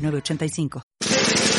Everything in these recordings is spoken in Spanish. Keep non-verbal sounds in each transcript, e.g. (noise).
906985.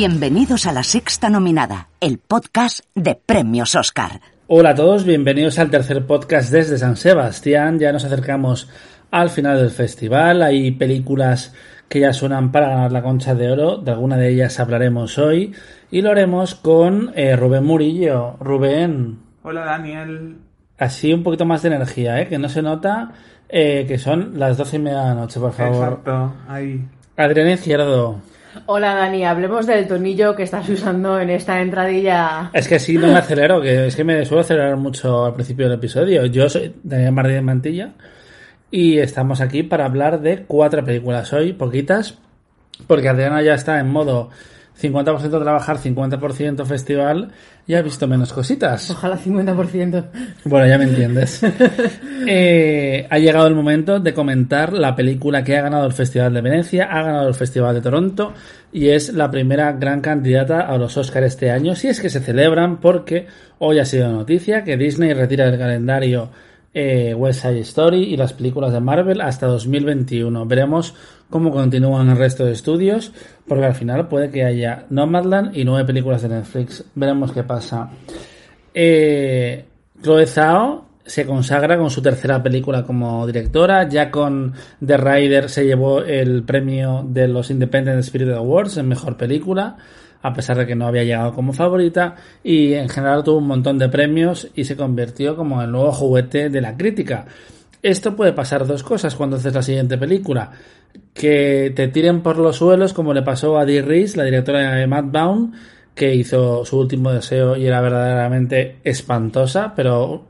Bienvenidos a la sexta nominada, el podcast de Premios Oscar. Hola a todos, bienvenidos al tercer podcast desde San Sebastián. Ya nos acercamos al final del festival. Hay películas que ya suenan para ganar la concha de oro. De alguna de ellas hablaremos hoy. Y lo haremos con eh, Rubén Murillo. Rubén. Hola Daniel. Así un poquito más de energía, ¿eh? que no se nota eh, que son las doce y media de la noche, por favor. Exacto, ahí. Adrián Izquierdo. Hola Dani, hablemos del tornillo que estás usando en esta entradilla. Es que sí, no me acelero, que es que me suelo acelerar mucho al principio del episodio. Yo soy Daniel Martínez Mantilla y estamos aquí para hablar de cuatro películas hoy, poquitas, porque Adriana ya está en modo 50% trabajar, 50% festival y ha visto menos cositas. Ojalá 50%. Bueno, ya me entiendes. (laughs) Eh, ha llegado el momento de comentar la película que ha ganado el Festival de Venecia, ha ganado el Festival de Toronto y es la primera gran candidata a los Oscars este año, si es que se celebran, porque hoy ha sido noticia que Disney retira del calendario eh, West Side Story y las películas de Marvel hasta 2021. Veremos cómo continúan el resto de estudios, porque al final puede que haya Nomadland y nueve películas de Netflix. Veremos qué pasa. Eh, Chloe Zhao se consagra con su tercera película como directora. Ya con The Rider se llevó el premio de los Independent Spirit Awards en mejor película, a pesar de que no había llegado como favorita. Y en general tuvo un montón de premios y se convirtió como el nuevo juguete de la crítica. Esto puede pasar dos cosas cuando haces la siguiente película. Que te tiren por los suelos, como le pasó a Dee Reese, la directora de Baum, que hizo su último deseo y era verdaderamente espantosa, pero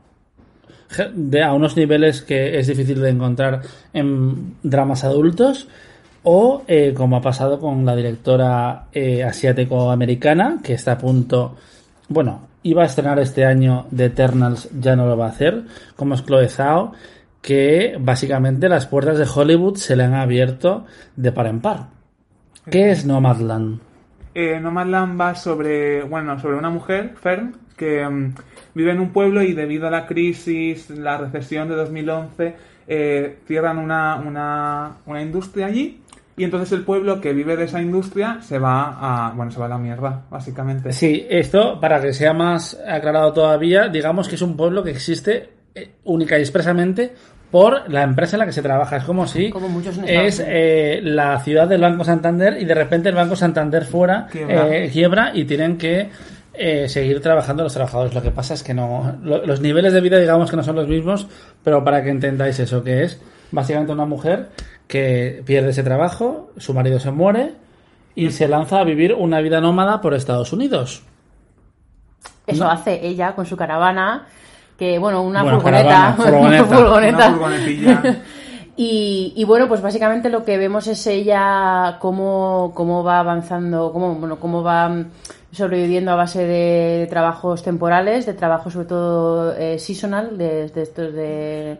de, a unos niveles que es difícil de encontrar en dramas adultos. O eh, como ha pasado con la directora eh, asiático-americana, que está a punto, bueno, iba a estrenar este año The Eternals, ya no lo va a hacer, como es Chloe Zhao, que básicamente las puertas de Hollywood se le han abierto de par en par. ¿Qué es Nomadland? Eh, Nomadland va sobre, bueno, sobre una mujer, Fern, que mm, vive en un pueblo y debido a la crisis, la recesión de 2011, eh, cierran una, una, una industria allí y entonces el pueblo que vive de esa industria se va a, bueno, se va a la mierda, básicamente. Sí, esto, para que sea más aclarado todavía, digamos que es un pueblo que existe eh, única y expresamente por la empresa en la que se trabaja. Es como si Como es eh, la ciudad del Banco Santander y de repente el Banco Santander fuera Quiebra. eh, quiebra y tienen que eh, seguir trabajando los trabajadores. Lo que pasa es que no. lo- los niveles de vida, digamos que no son los mismos, pero para que entendáis eso, que es básicamente una mujer que pierde ese trabajo, su marido se muere y se lanza a vivir una vida nómada por Estados Unidos. Eso No. hace ella con su caravana, que bueno, una Bueno, furgoneta. caravana, (laughs) furgoneta. una furgoneta. Una furgonetilla. (laughs) Y, y bueno, pues básicamente lo que vemos es ella cómo, cómo va avanzando, cómo, bueno, cómo va sobreviviendo a base de trabajos temporales, de trabajos sobre todo eh, seasonal, de, de estos de,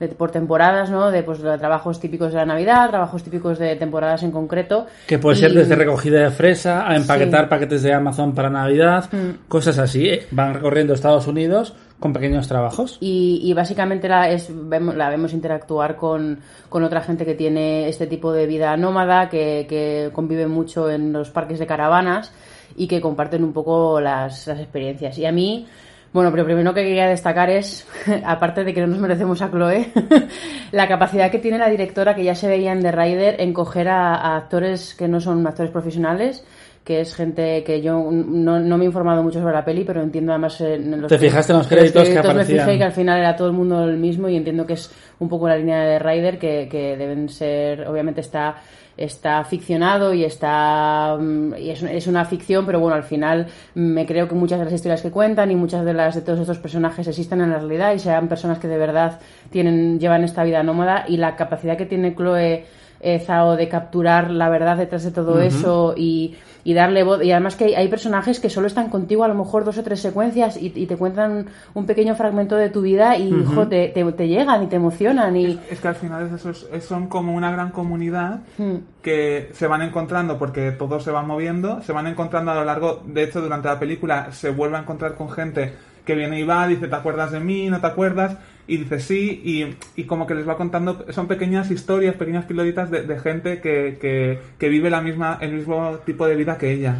de- por temporadas, ¿no? De pues de trabajos típicos de la Navidad, trabajos típicos de temporadas en concreto. Que puede Y- ser desde recogida de fresa a empaquetar Sí. paquetes de Amazon para Navidad, Mm. cosas así. ¿eh? Van recorriendo Estados Unidos con pequeños trabajos. Y, y básicamente la, es, vemos, la vemos interactuar con, con otra gente que tiene este tipo de vida nómada, que, que convive mucho en los parques de caravanas y que comparten un poco las, las experiencias. Y a mí Bueno, pero primero que quería destacar es, (laughs) aparte de que no nos merecemos a Chloe, (laughs) la capacidad que tiene la directora, que ya se veía en The Rider, en coger a, a actores que no son actores profesionales, que es gente que yo no, no me he informado mucho sobre la peli, pero entiendo además en los ¿Te fijaste en los créditos que me aparecían? fijé que al final era todo el mundo el mismo y entiendo que es un poco la línea de Rider que, que deben ser, obviamente está está ficcionado y está mm, y es, una ficción pero bueno al final me creo que muchas de las historias que cuentan y muchas de las de todos estos personajes existen en la realidad y sean personas que de verdad tienen llevan esta vida nómada y la capacidad que tiene Chloe eh, Zhao de capturar la verdad detrás de todo eso y, y darle voz. Y además que hay, hay personajes que solo están contigo a lo mejor dos o tres secuencias y, y te cuentan un pequeño fragmento de tu vida y jo, te, te, te llegan y te emocionan. Y, Es que al final es eso, es- son como una gran comunidad Hmm. que se van encontrando porque todo se va moviendo, se van encontrando a lo largo, de hecho durante la película se vuelve a encontrar con gente que viene y va, dice, ¿te acuerdas de mí? ¿No te acuerdas? Y dice, sí, y, y como que les va contando, son pequeñas historias, pequeñas piloritas de, gente que, que, que vive la misma, el mismo tipo de vida que ella.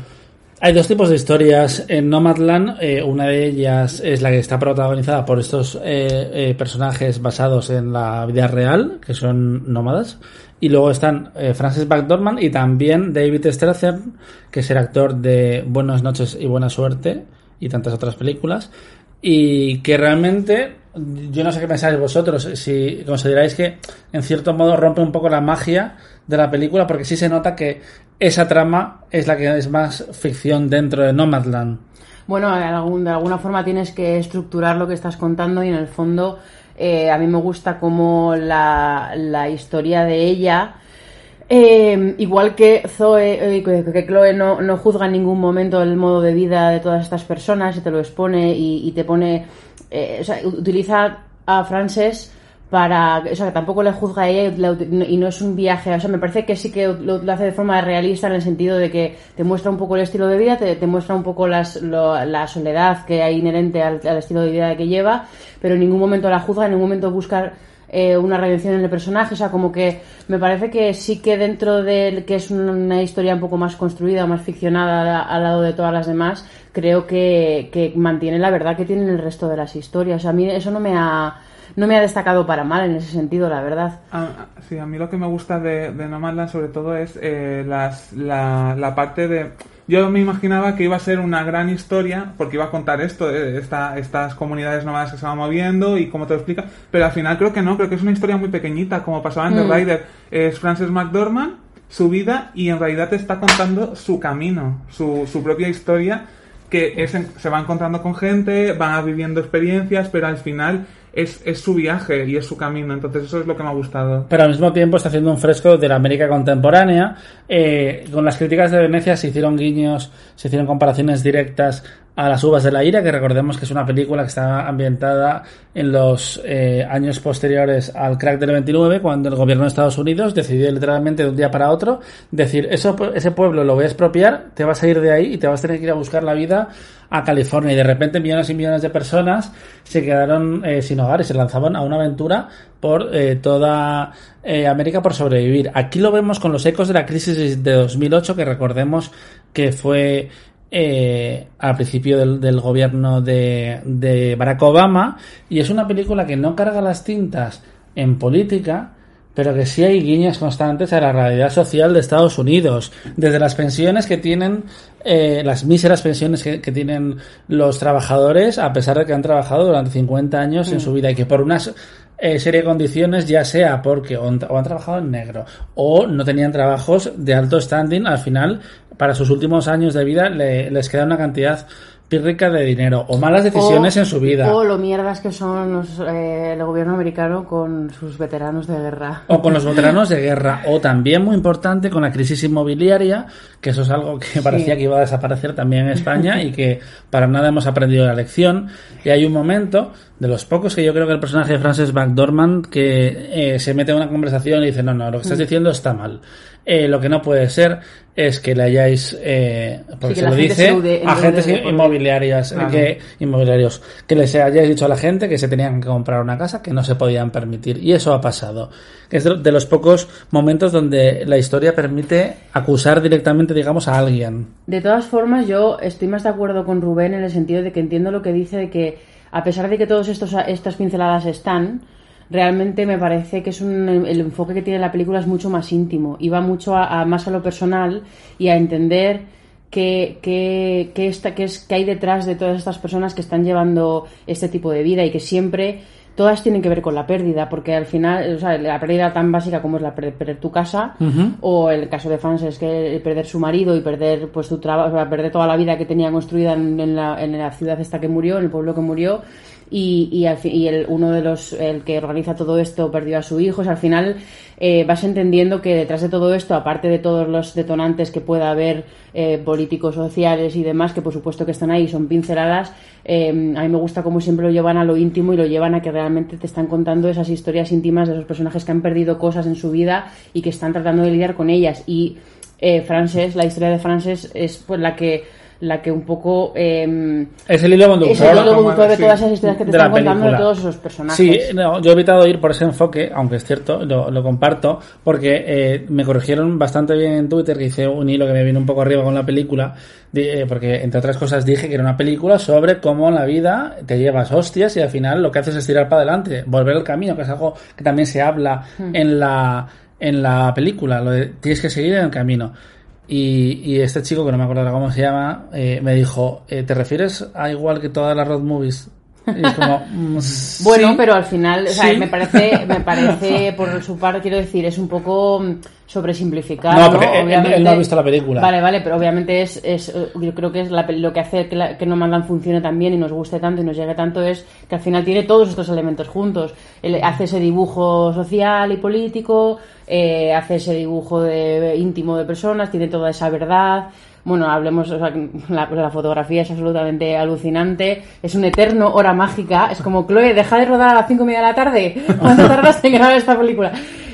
Hay dos tipos de historias en Nomadland. eh, una de ellas es la que está protagonizada por estos eh, eh, personajes basados en la vida real, que son nómadas. Y luego están Francis McDormand y también David Strathairn, que es el actor de Buenas noches y buena suerte y tantas otras películas. Y que realmente, yo no sé qué pensáis vosotros, si consideráis que en cierto modo rompe un poco la magia de la película, porque sí se nota que esa trama es la que es más ficción dentro de Nomadland. Bueno, de, alguna forma tienes que estructurar lo que estás contando y en el fondo eh, a mí me gusta como la, la historia de ella, eh, igual que Zoe, eh, que, Chloe no, no juzga en ningún momento el modo de vida de todas estas personas y te lo expone y te pone, eh, o sea, utiliza a Frances para, o sea, que tampoco le juzga a ella y, no es un viaje, o sea, me parece que sí que lo, hace de forma realista en el sentido de que te muestra un poco el estilo de vida, te, te muestra un poco las, lo- la soledad que hay inherente al, al estilo de vida que lleva, pero en ningún momento la juzga, en ningún momento busca eh, una redención en el personaje, o sea, como que me parece que sí que dentro de que es una historia un poco más construida, más ficcionada al lado de todas las demás, creo que, mantiene la verdad que tienen el resto de las historias. A mí eso no me ha no me ha destacado para mal en ese sentido, la verdad. Sí, a mí lo que me gusta de, de Nomadland sobre todo es eh, la, la parte de... Yo me imaginaba que iba a ser una gran historia porque iba a contar esto, eh, esta, estas comunidades nómadas que se van moviendo y cómo te lo explica, pero al final creo que no, creo que es una historia muy pequeñita, como pasaba en The Rider. Es Frances McDormand, su vida y en realidad te está contando su camino, su, su propia historia que es en- se va encontrando con gente, va viviendo experiencias, pero al final es, es su viaje y es su camino. Entonces eso es lo que me ha gustado. Pero al mismo tiempo está haciendo un fresco de la América contemporánea. Eh, con las críticas de Venecia se hicieron guiños, se hicieron comparaciones directas a Las Uvas de la Ira, que recordemos que es una película que está ambientada en los eh, años posteriores al crack del 29, cuando el gobierno de Estados Unidos decidió literalmente de un día para otro decir, eso, ese pueblo lo voy a expropiar, te vas a ir de ahí y te vas a tener que ir a buscar la vida a California. Y de repente millones y millones de personas se quedaron eh, sin hogar y se lanzaban a una aventura por eh, toda América por sobrevivir. Aquí lo vemos con los ecos de la crisis de 2008, que recordemos que fue eh, al principio del, del gobierno de, de Barack Obama, y es una película que no carga las tintas en política, pero que sí hay guiños constantes a la realidad social de Estados Unidos, desde las pensiones que tienen, eh, las míseras pensiones que, que tienen los trabajadores, a pesar de que han trabajado durante 50 años en su vida y que por unas eh, serie de condiciones, ya sea porque o han, o han trabajado en negro o no tenían trabajos de alto standing, al final, para sus últimos años de vida, le- les queda una cantidad pírrica de dinero o malas decisiones O- en su vida. O lo mierdas que son los, eh, el gobierno americano con sus veteranos de guerra. o con los (laughs) veteranos de guerra, o también muy importante con la crisis inmobiliaria, que eso es algo que (laughs) parecía que iba a desaparecer también en España y que para nada hemos aprendido la lección. Y hay un momento de los pocos que yo creo que el personaje de Frances McDormand que eh, se mete en una conversación y dice, no, no, lo que estás diciendo está mal. Eh, lo que no puede ser es que le hayáis, eh, porque Sí, se lo dice agentes inmobiliarias, Claro. que, inmobiliarios, que les hayáis dicho a la gente que se tenían que comprar una casa que no se podían permitir. Y eso ha pasado. Es de los pocos momentos donde la historia permite acusar directamente, digamos, a alguien. De todas formas, yo estoy más de acuerdo con Rubén en el sentido de que entiendo lo que dice de que, a pesar de que todas estas pinceladas están, realmente me parece que es un, el enfoque que tiene la película es mucho más íntimo y va mucho a, más a lo personal y a entender qué, qué, qué está- qué es, qué hay detrás de todas estas personas que están llevando este tipo de vida y que siempre todas tienen que ver con la pérdida, porque al final, o sea, la pérdida tan básica como es la per- perder tu casa, o el caso de Fans es que perder su marido y perder pues tu trabajo, o sea, perder toda la vida que tenía construida en, en la, en la ciudad esta que murió, en el pueblo que murió, y, y, al y el, uno de los, el que organiza todo esto perdió a su hijo, o al final eh, vas entendiendo que detrás de todo esto, aparte de todos los detonantes que pueda haber eh, políticos, sociales y demás, que por supuesto que están ahí, son pinceladas, eh, a mí me gusta cómo siempre lo llevan a lo íntimo y lo llevan a que realmente te están contando esas historias íntimas de esos personajes que han perdido cosas en su vida y que están tratando de lidiar con ellas. Y eh, Frances, la historia de Frances es pues la que la que un poco eh, Es el hilo es conductor. el hilo conductor de sí, todas esas historias que te están contando de todos esos personajes. Sí, no, yo he evitado ir por ese enfoque, aunque es cierto, lo, lo comparto, porque eh, me corrigieron bastante bien en Twitter, que hice un hilo que me vino un poco arriba con la película, eh, porque entre otras cosas dije que era una película sobre cómo en la vida te llevas hostias y al final lo que haces es tirar para adelante, volver al camino, que es algo que también se habla en la en la película, lo de tienes que seguir en el camino. Y, y este chico, que no me acuerdo cómo se llama, eh, me dijo, eh, ¿te refieres a igual que todas las road movies? Y es como, mm, Bueno, pero al final, o sea, Sí. me parece, me (laughs) parece, por su parte, quiero decir, es un poco mm, sobresimplificar. No, porque él- él no ha visto la película. Vale, vale, pero obviamente es, es eh, yo creo que es la lo que hace que, la- que No Mandan funcione tan bien y nos guste tanto y nos llegue tanto es que al final tiene todos estos elementos juntos. Él hace ese dibujo social y político, eh, hace ese dibujo de, íntimo de personas, tiene toda esa verdad. Bueno, hablemos, o sea, la, la fotografía es absolutamente alucinante, es un eterno hora mágica, es como, Chloe, deja de rodar a las cinco y media de la tarde, (laughs) ¿cuánto tardaste en grabar esta película?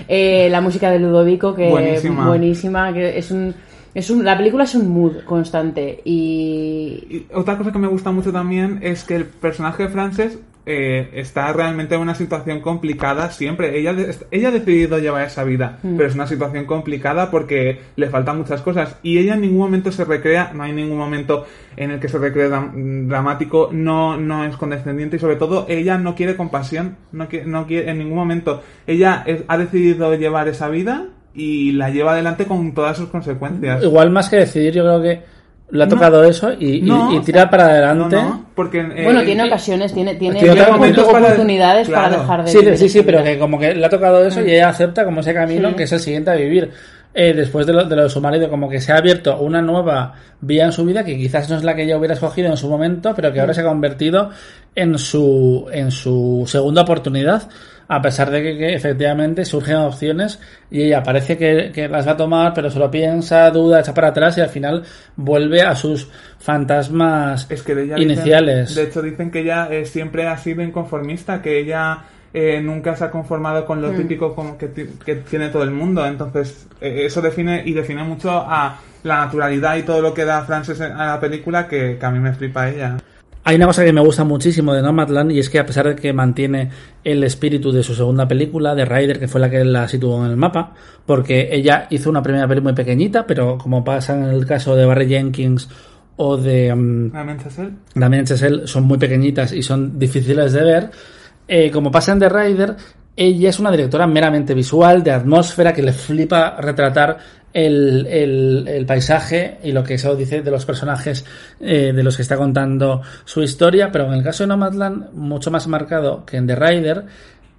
Eh, la música de Ludovico, que Buenísima. buenísima, que es un, es un, la película es un mood constante y, Y otra cosa que me gusta mucho también es que el personaje de Frances eh, está realmente en una situación complicada siempre. Ella, ella ha decidido llevar esa vida, pero es una situación complicada porque le faltan muchas cosas. Y ella en ningún momento se recrea, no hay ningún momento en el que se recree dram- dramático, no, no es condescendiente y sobre todo ella no quiere compasión, no quiere, no quiere en ningún momento. Ella es- ha decidido llevar esa vida y la lleva adelante con todas sus consecuencias. Igual más que decidir, yo creo que le ha No. tocado eso y, y- No, y o tira sea, para adelante. No, no, porque eh, bueno, tiene eh, ocasiones, tiene, tiene, tiene para- oportunidades para claro. dejar de Sí, vivir sí, sí, pero que como que le ha tocado eso y ella acepta como ese camino Sí. que es el siguiente a vivir. Eh, después de lo, de lo de su marido, como que se ha abierto una nueva vía en su vida que quizás no es la que ella hubiera escogido en su momento, pero que ahora se ha convertido en su, en su segunda oportunidad, a pesar de que, que efectivamente surgen opciones y ella parece que, que las va a tomar, pero se lo piensa, duda, echa para atrás y al final vuelve a sus fantasmas Es que de ella dicen- iniciales. de hecho, dicen que ella eh, siempre ha sido inconformista, que ella eh, nunca se ha conformado con lo típico como que, que tiene todo el mundo. Entonces, eh, eso define y define mucho a la naturalidad y todo lo que da Frances a la película que, que a mí me flipa ella. Hay una cosa que me gusta muchísimo de Nomadland y es que a pesar de que mantiene el espíritu de su segunda película, de Ryder, que fue la que la situó en el mapa, porque ella hizo una primera peli muy pequeñita, pero como pasa en el caso de Barry Jenkins o de mm, ¿Realmente es él? Damien Chazelle, son muy pequeñitas y son difíciles de ver, eh, como pasa en The Rider, ella es una directora meramente visual, de atmósfera, que le flipa retratar el, el- paisaje y lo que eso dice de los personajes eh, de los que está contando su historia, pero en el caso de Nomadland, mucho más marcado que en The Rider,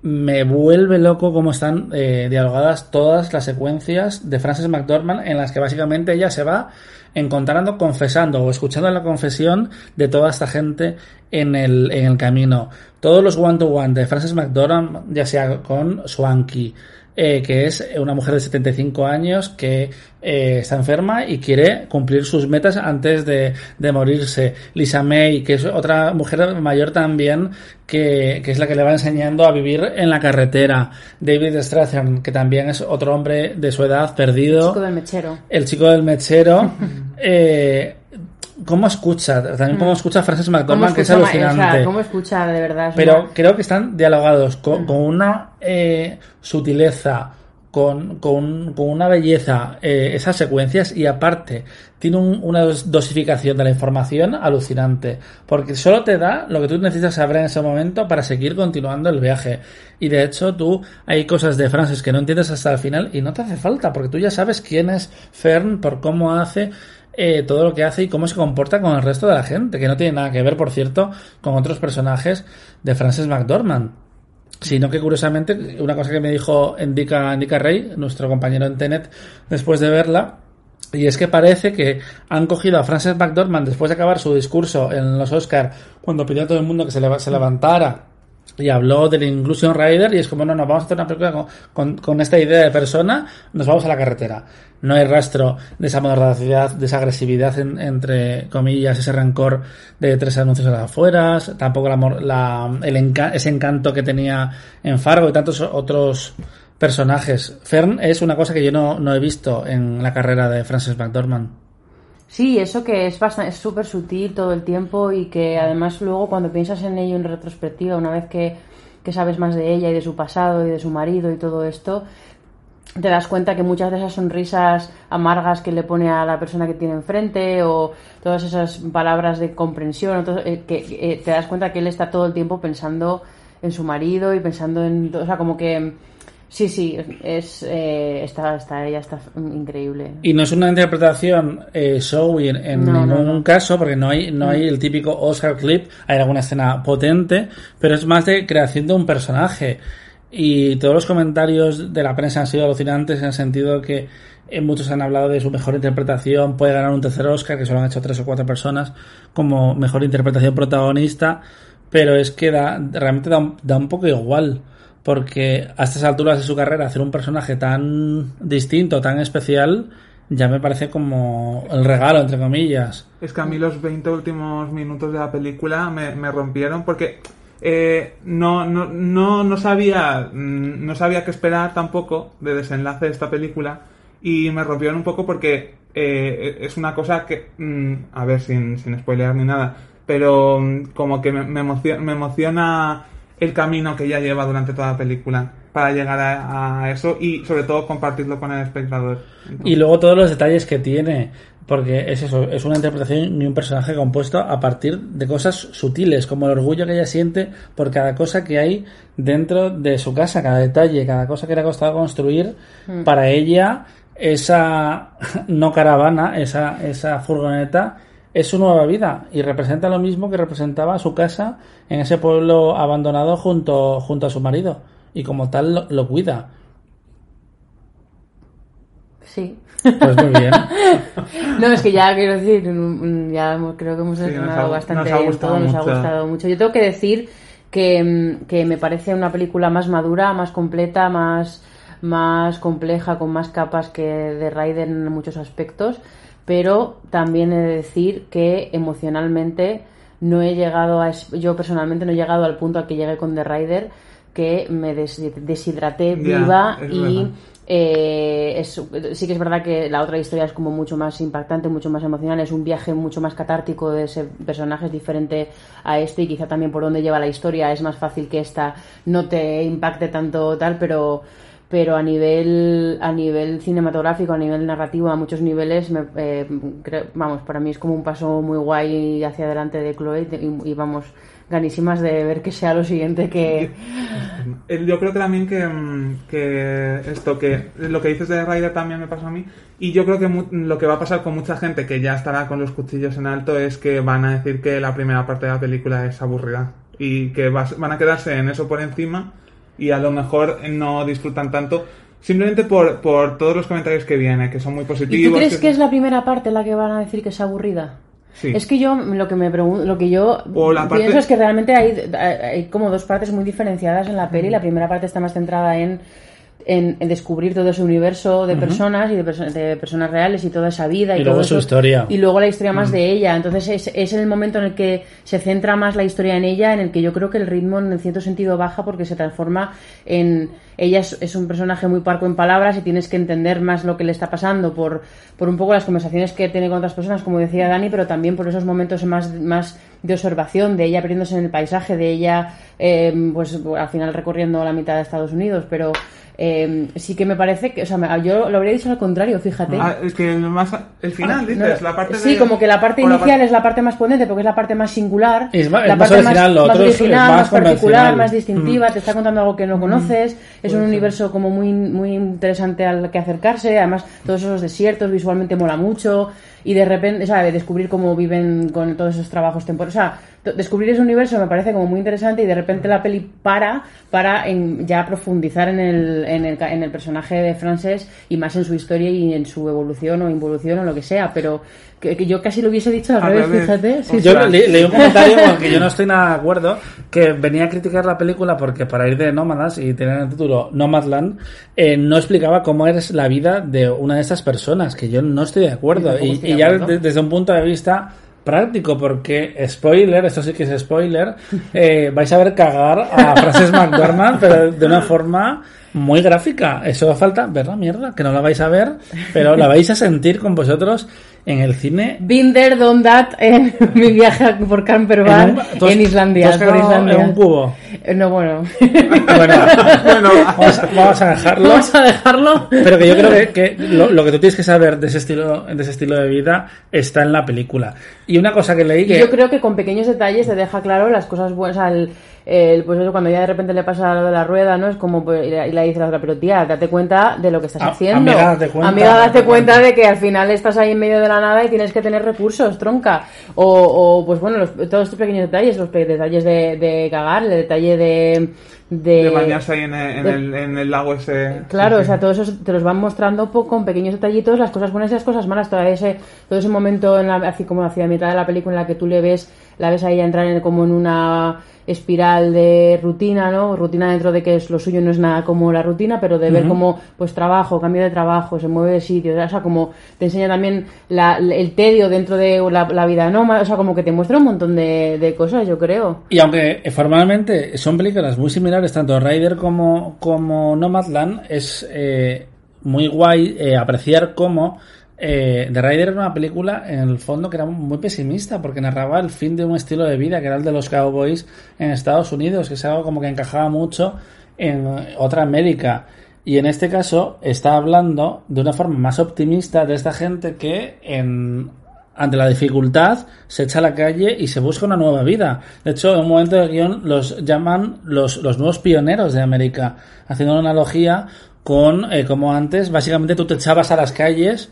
me vuelve loco cómo están eh, dialogadas todas las secuencias de Frances McDormand en las que básicamente ella se va encontrando, confesando o escuchando la confesión de toda esta gente en el, en el camino. Todos los one-to-one de Frances McDormand, ya sea con Swanky, eh, que es una mujer de 75 años que eh, está enferma y quiere cumplir sus metas antes de, de, morirse. Lisa May, que es otra mujer mayor también, que, que, es la que le va enseñando a vivir en la carretera. David Strathairn, que también es otro hombre de su edad perdido. El chico del mechero. El chico del mechero. (laughs) eh, cómo escucha, también cómo escucha Frances McDormand, que es alucinante. O sea, cómo escucha, de verdad. Pero una... creo que están dialogados con, con una eh, sutileza, con, con, con, una belleza eh, esas secuencias y aparte tiene un, una dosificación de la información alucinante porque solo te da lo que tú necesitas saber en ese momento para seguir continuando el viaje y de hecho tú hay cosas de Frances que no entiendes hasta el final y no te hace falta porque tú ya sabes quién es Fern por cómo hace eh, todo lo que hace y cómo se comporta con el resto de la gente, que no tiene nada que ver, por cierto, con otros personajes de Frances McDormand. Sino que curiosamente, una cosa que me dijo Indica, Indica Rey, nuestro compañero en Tenet, después de verla, y es que parece que han cogido a Frances McDormand después de acabar su discurso en los Oscar, cuando pidió a todo el mundo que se levantara y habló del Inclusion Rider y es como, no, no, vamos a hacer una película con, con, esta idea de persona, nos vamos a la carretera. No hay rastro de esa mordacidad, de esa agresividad, en, entre comillas, ese rencor de tres anuncios a las afueras, tampoco la, la, el enca ese encanto que tenía en Fargo y tantos otros personajes. Fern es una cosa que yo no, no he visto en la carrera de Frances McDormand. Sí, eso que es bastante, es súper sutil todo el tiempo y que además luego cuando piensas en ello en retrospectiva, una vez que, que sabes más de ella y de su pasado y de su marido y todo esto, te das cuenta que muchas de esas sonrisas amargas que le pone a la persona que tiene enfrente o todas esas palabras de comprensión, todo, eh, que eh, te das cuenta que él está todo el tiempo pensando en su marido y pensando en, o sea, como que Sí, sí, es, eh, está, está, ella está increíble. Y no es una interpretación eh, showy en, en no, ningún no, no. caso, porque no hay, no hay el típico Oscar clip, hay alguna escena potente, pero es más de creación de un personaje. Y todos los comentarios de la prensa han sido alucinantes en el sentido que eh, muchos han hablado de su mejor interpretación, puede ganar un tercer Oscar, que solo han hecho tres o cuatro personas, como mejor interpretación protagonista, pero es que da, realmente da da un poco igual porque a estas alturas de su carrera hacer un personaje tan distinto, tan especial, ya me parece como el regalo, entre comillas. Es que a mí los 20 últimos minutos de la película me, me rompieron porque eh, no, no, no, no, sabía, no sabía qué esperar tampoco de desenlace de esta película y me rompieron un poco porque eh, es una cosa que, mm, a ver, sin, sin spoilear ni nada, pero mm, como que me, me, emociona, me emociona el camino que ella lleva durante toda la película para llegar a, a eso y sobre todo compartirlo con el espectador. Entonces... Y luego todos los detalles que tiene, porque es eso, es una interpretación y un personaje compuesto a partir de cosas sutiles, como el orgullo que ella siente por cada cosa que hay dentro de su casa, cada detalle, cada cosa que le ha costado construir, mm. para ella esa no caravana, esa, esa furgoneta es su nueva vida y representa lo mismo que representaba su casa en ese pueblo abandonado junto, junto a su marido y como tal lo, lo cuida. Sí. Pues muy bien. (laughs) no, es que ya quiero decir, ya creo que hemos estrenado sí, bastante nos ha gustado todo, nos mucho. ha gustado mucho. Yo tengo que decir que, que me parece una película más madura, más completa, más, más compleja, con más capas que de Raiden en muchos aspectos pero también he de decir que emocionalmente no he llegado a yo personalmente no he llegado al punto al que llegué con The Rider que me des, deshidraté viva y eh, es- sí que es verdad que la otra historia es como mucho más impactante, mucho más emocional, es un viaje mucho más catártico de ese personaje, es diferente a este y quizá también por donde lleva la historia es más fácil que esta no te impacte tanto tal, pero pero a nivel a nivel cinematográfico, a nivel narrativo, a muchos niveles, me, eh, vamos, para mí es como un paso muy guay hacia adelante de Chloe y, vamos, ganísimas de ver que sea lo siguiente que... (laughs) Eh, Yo creo que también que, mm, que esto, que lo que dices de Ryder también me pasa a mí. Y yo creo que lo que va a pasar con mucha gente que ya estará con los cuchillos en alto es que van a decir que la primera parte de la película es aburrida. Y que van a quedarse en eso por encima y a lo mejor no disfrutan tanto. Simplemente por, por todos los comentarios que vienen, que son muy ¿Y positivos. tú crees que es la primera parte la que van a decir que es aburrida? Sí. Es que yo lo que me pregunto, lo que yo parte- pienso es que realmente hay, hay como dos partes muy diferenciadas en la peli. La primera parte está más centrada en en, en descubrir todo ese universo de personas y de, perso- de personas reales y toda esa vida y, Y todo luego su eso. historia. y luego la historia más de ella entonces es, es el momento en el que se centra más la historia en ella en el que yo creo que el ritmo en cierto sentido baja porque se transforma en ella es, es un personaje muy parco en palabras y tienes que entender más lo que le está pasando por, por un poco las conversaciones que tiene con otras personas, como decía Dani, pero también por esos momentos más, más de observación, de ella perdiéndose en el paisaje, de ella, eh, pues al final recorriendo la mitad de Estados Unidos, pero eh, sí que me parece que, o sea, me- yo lo habría dicho al contrario, fíjate. Ah, es que más, el final, Ah, dices, no, la parte sí, de- como que la parte la inicial parte- es la parte más potente porque es la parte más singular, Es más- es la más parte original, lo más, otro es- es original, más más particular, convencional. Mm. más distintiva, te está contando algo que no conoces, es un universo como muy muy interesante al que acercarse, además todos esos desiertos visualmente mola mucho y de repente, o sea, de descubrir cómo viven con todos esos trabajos temporales, o sea, descubrir ese universo me parece como muy interesante y de repente la peli para para en, ya profundizar en el, en el ca- en el personaje de Frances y más en su historia y en su evolución o involución o lo que sea, pero que, que yo casi lo hubiese dicho al, Al revés, revés. fíjate. Sí, Yo le- leí un comentario con el que yo no estoy nada de acuerdo, que venía a criticar la película porque para ir de nómadas y tener el título Nomadland, eh, no explicaba cómo es la vida de una de estas personas, que yo no estoy de acuerdo. Y, estoy y de ya acuerdo. desde un punto de vista práctico, porque spoiler, esto sí que es spoiler, eh, vais a ver cagar a Frances McDormand, pero de una forma muy gráfica. Eso falta ver la mierda, que no la vais a ver, pero la vais a sentir con vosotros en el cine Been there, done that en (laughs) mi viaje por campervan un- en, ¿tú has- Islandia. por Islandia. en un cubo? Eh, No, bueno. Bueno, (laughs) Bueno, vamos, a- vamos a dejarlo. Vamos a dejarlo. Pero que yo creo que, que lo, lo que tú tienes que saber de ese estilo de ese estilo de vida está en la película. Y una cosa que leí que Yo creo que con pequeños detalles te deja claro las cosas buenas. o el- pues eso, cuando ya de repente le pasa lo de la rueda, ¿no? Es como, pues, y le dice la otra, pero tía, date cuenta de lo que estás A- haciendo. amiga, date cuenta. Amiga, date cuenta de que al final estás ahí en medio de la nada y tienes que tener recursos, tronca. O, o pues bueno, los- todos estos pequeños detalles, los pe- detalles de, de cagar, el detalle de... de, de bañarse ahí en el, en de- el, en el lago ese. Claro, sí, o sí. sea, todos esos te los van mostrando po- con pequeños detallitos, las cosas buenas y las cosas malas. Todo ese, todo ese momento, en la, así como hacia la mitad de la película, en la que tú le ves, la ves a ella entrar en, como en una espiral de rutina, ¿no? Rutina dentro de que es, lo suyo no es nada como la rutina, pero de ver cómo, pues trabajo, cambio de trabajo, se mueve de sitio, o sea, como te enseña también la- el tedio dentro de la, la vida nómada, o sea, como que te muestra un montón de, de cosas, yo creo. Y aunque eh, formalmente son películas muy similares, tanto Rider como, como Nomadland, es eh, muy guay eh, apreciar cómo eh, The Rider era una película en el fondo que era muy pesimista porque narraba el fin de un estilo de vida que era el de los cowboys en Estados Unidos, que es algo como que encajaba mucho en otra América. Y en este caso está hablando de una forma más optimista de esta gente que en ante la dificultad se echa a la calle y se busca una nueva vida. De hecho, en un momento del guion los llaman los, los nuevos pioneros de América, haciendo una analogía con eh, como antes, básicamente tú te echabas a las calles.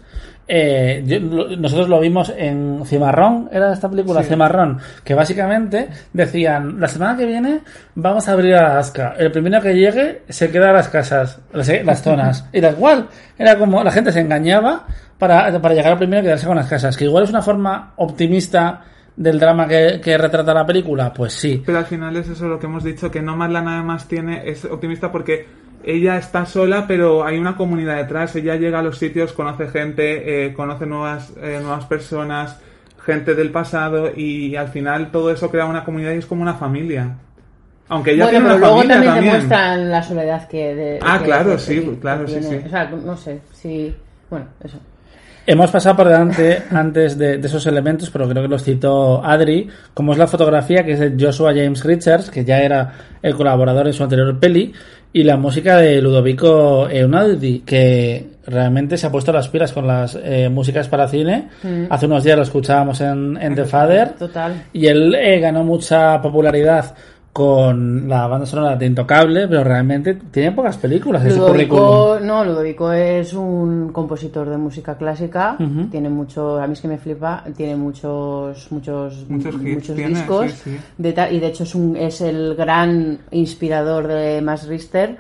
Eh, yo- nosotros lo vimos en Cimarrón, era esta película Cimarrón, que básicamente decían, la semana que viene vamos a abrir Alaska, el primero que llegue se queda a las casas, las, las zonas, (laughs) y da igual, era como la gente se engañaba para, para llegar al primero y quedarse con las casas, que igual es una forma optimista del drama que, que retrata la película, pues sí. Pero al final es eso lo que hemos dicho, que Nomadland además tiene, es optimista porque ella está sola, pero hay una comunidad detrás. Ella llega a los sitios, conoce gente, eh, conoce nuevas, eh, nuevas personas, gente del pasado y al final todo eso crea una comunidad y es como una familia. Aunque ella bueno, tiene pero una luego familia también, también. te muestran la soledad que... de- Ah, que- claro, sí, que claro, sí, sí. O sea, no sé, sí... Bueno, eso. Hemos pasado por delante antes de, de esos elementos, pero creo que los citó Adri, como es la fotografía que es de Joshua James Richards, que ya era el colaborador en su anterior peli, y la música de Ludovico Eunaldi, que realmente se ha puesto las pilas con las eh, músicas para cine. Hace unos días lo escuchábamos en, en The Father. Total. Y él eh, ganó mucha popularidad con la banda sonora de Intocable, pero realmente tiene pocas películas currículum. Ludovico, no, Ludovico es un compositor de música clásica, tiene mucho, a mí es que me flipa, tiene muchos muchos Muchos hits tiene, discos sí, sí. de y de hecho es un es el gran inspirador de Max Richter.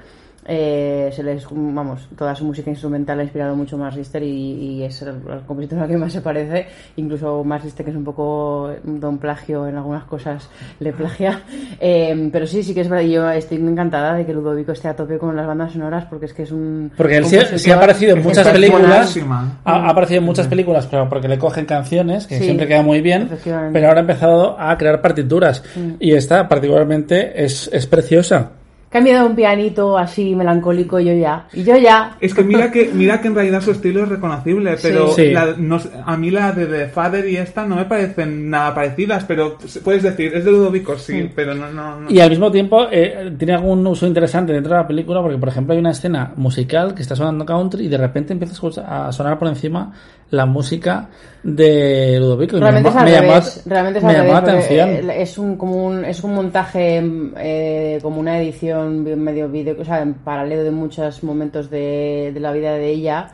Eh, se les, vamos, toda su música instrumental ha inspirado mucho más Richter y, y es el, el compositor al que más se parece. Incluso más Richter, que es un poco don plagio en algunas cosas, le plagia. (laughs) Eh, pero sí, sí que es verdad. y Yo estoy encantada de que Ludovico esté a tope con las bandas sonoras porque es que es un. Porque él sí, ha aparecido en muchas películas. Ha, ha aparecido en muchas películas, pero porque le cogen canciones, que Sí, siempre queda muy bien. Pero ahora ha empezado a crear partituras. Y esta, particularmente, es, es preciosa. Cambia de un pianito así melancólico y yo ya. Y yo ya. Es que mira que mira que en realidad su estilo es reconocible, pero Sí. la- no a mí la de The Father y esta no me parecen nada parecidas, pero puedes decir, es de Ludovico, sí, pero no, no, no. Y al mismo tiempo eh, tiene algún uso interesante dentro de la película porque, por ejemplo, hay una escena musical que está sonando country y de repente empieza a escuchar- a sonar por encima la música de Ludovico. me Realmente es al me llamó- revés. Realmente es me al llamó revés. atención. eh, Es un, como un, es un montaje, eh, como una edición medio vídeo, o sea, en paralelo de muchos momentos de, de la vida de ella.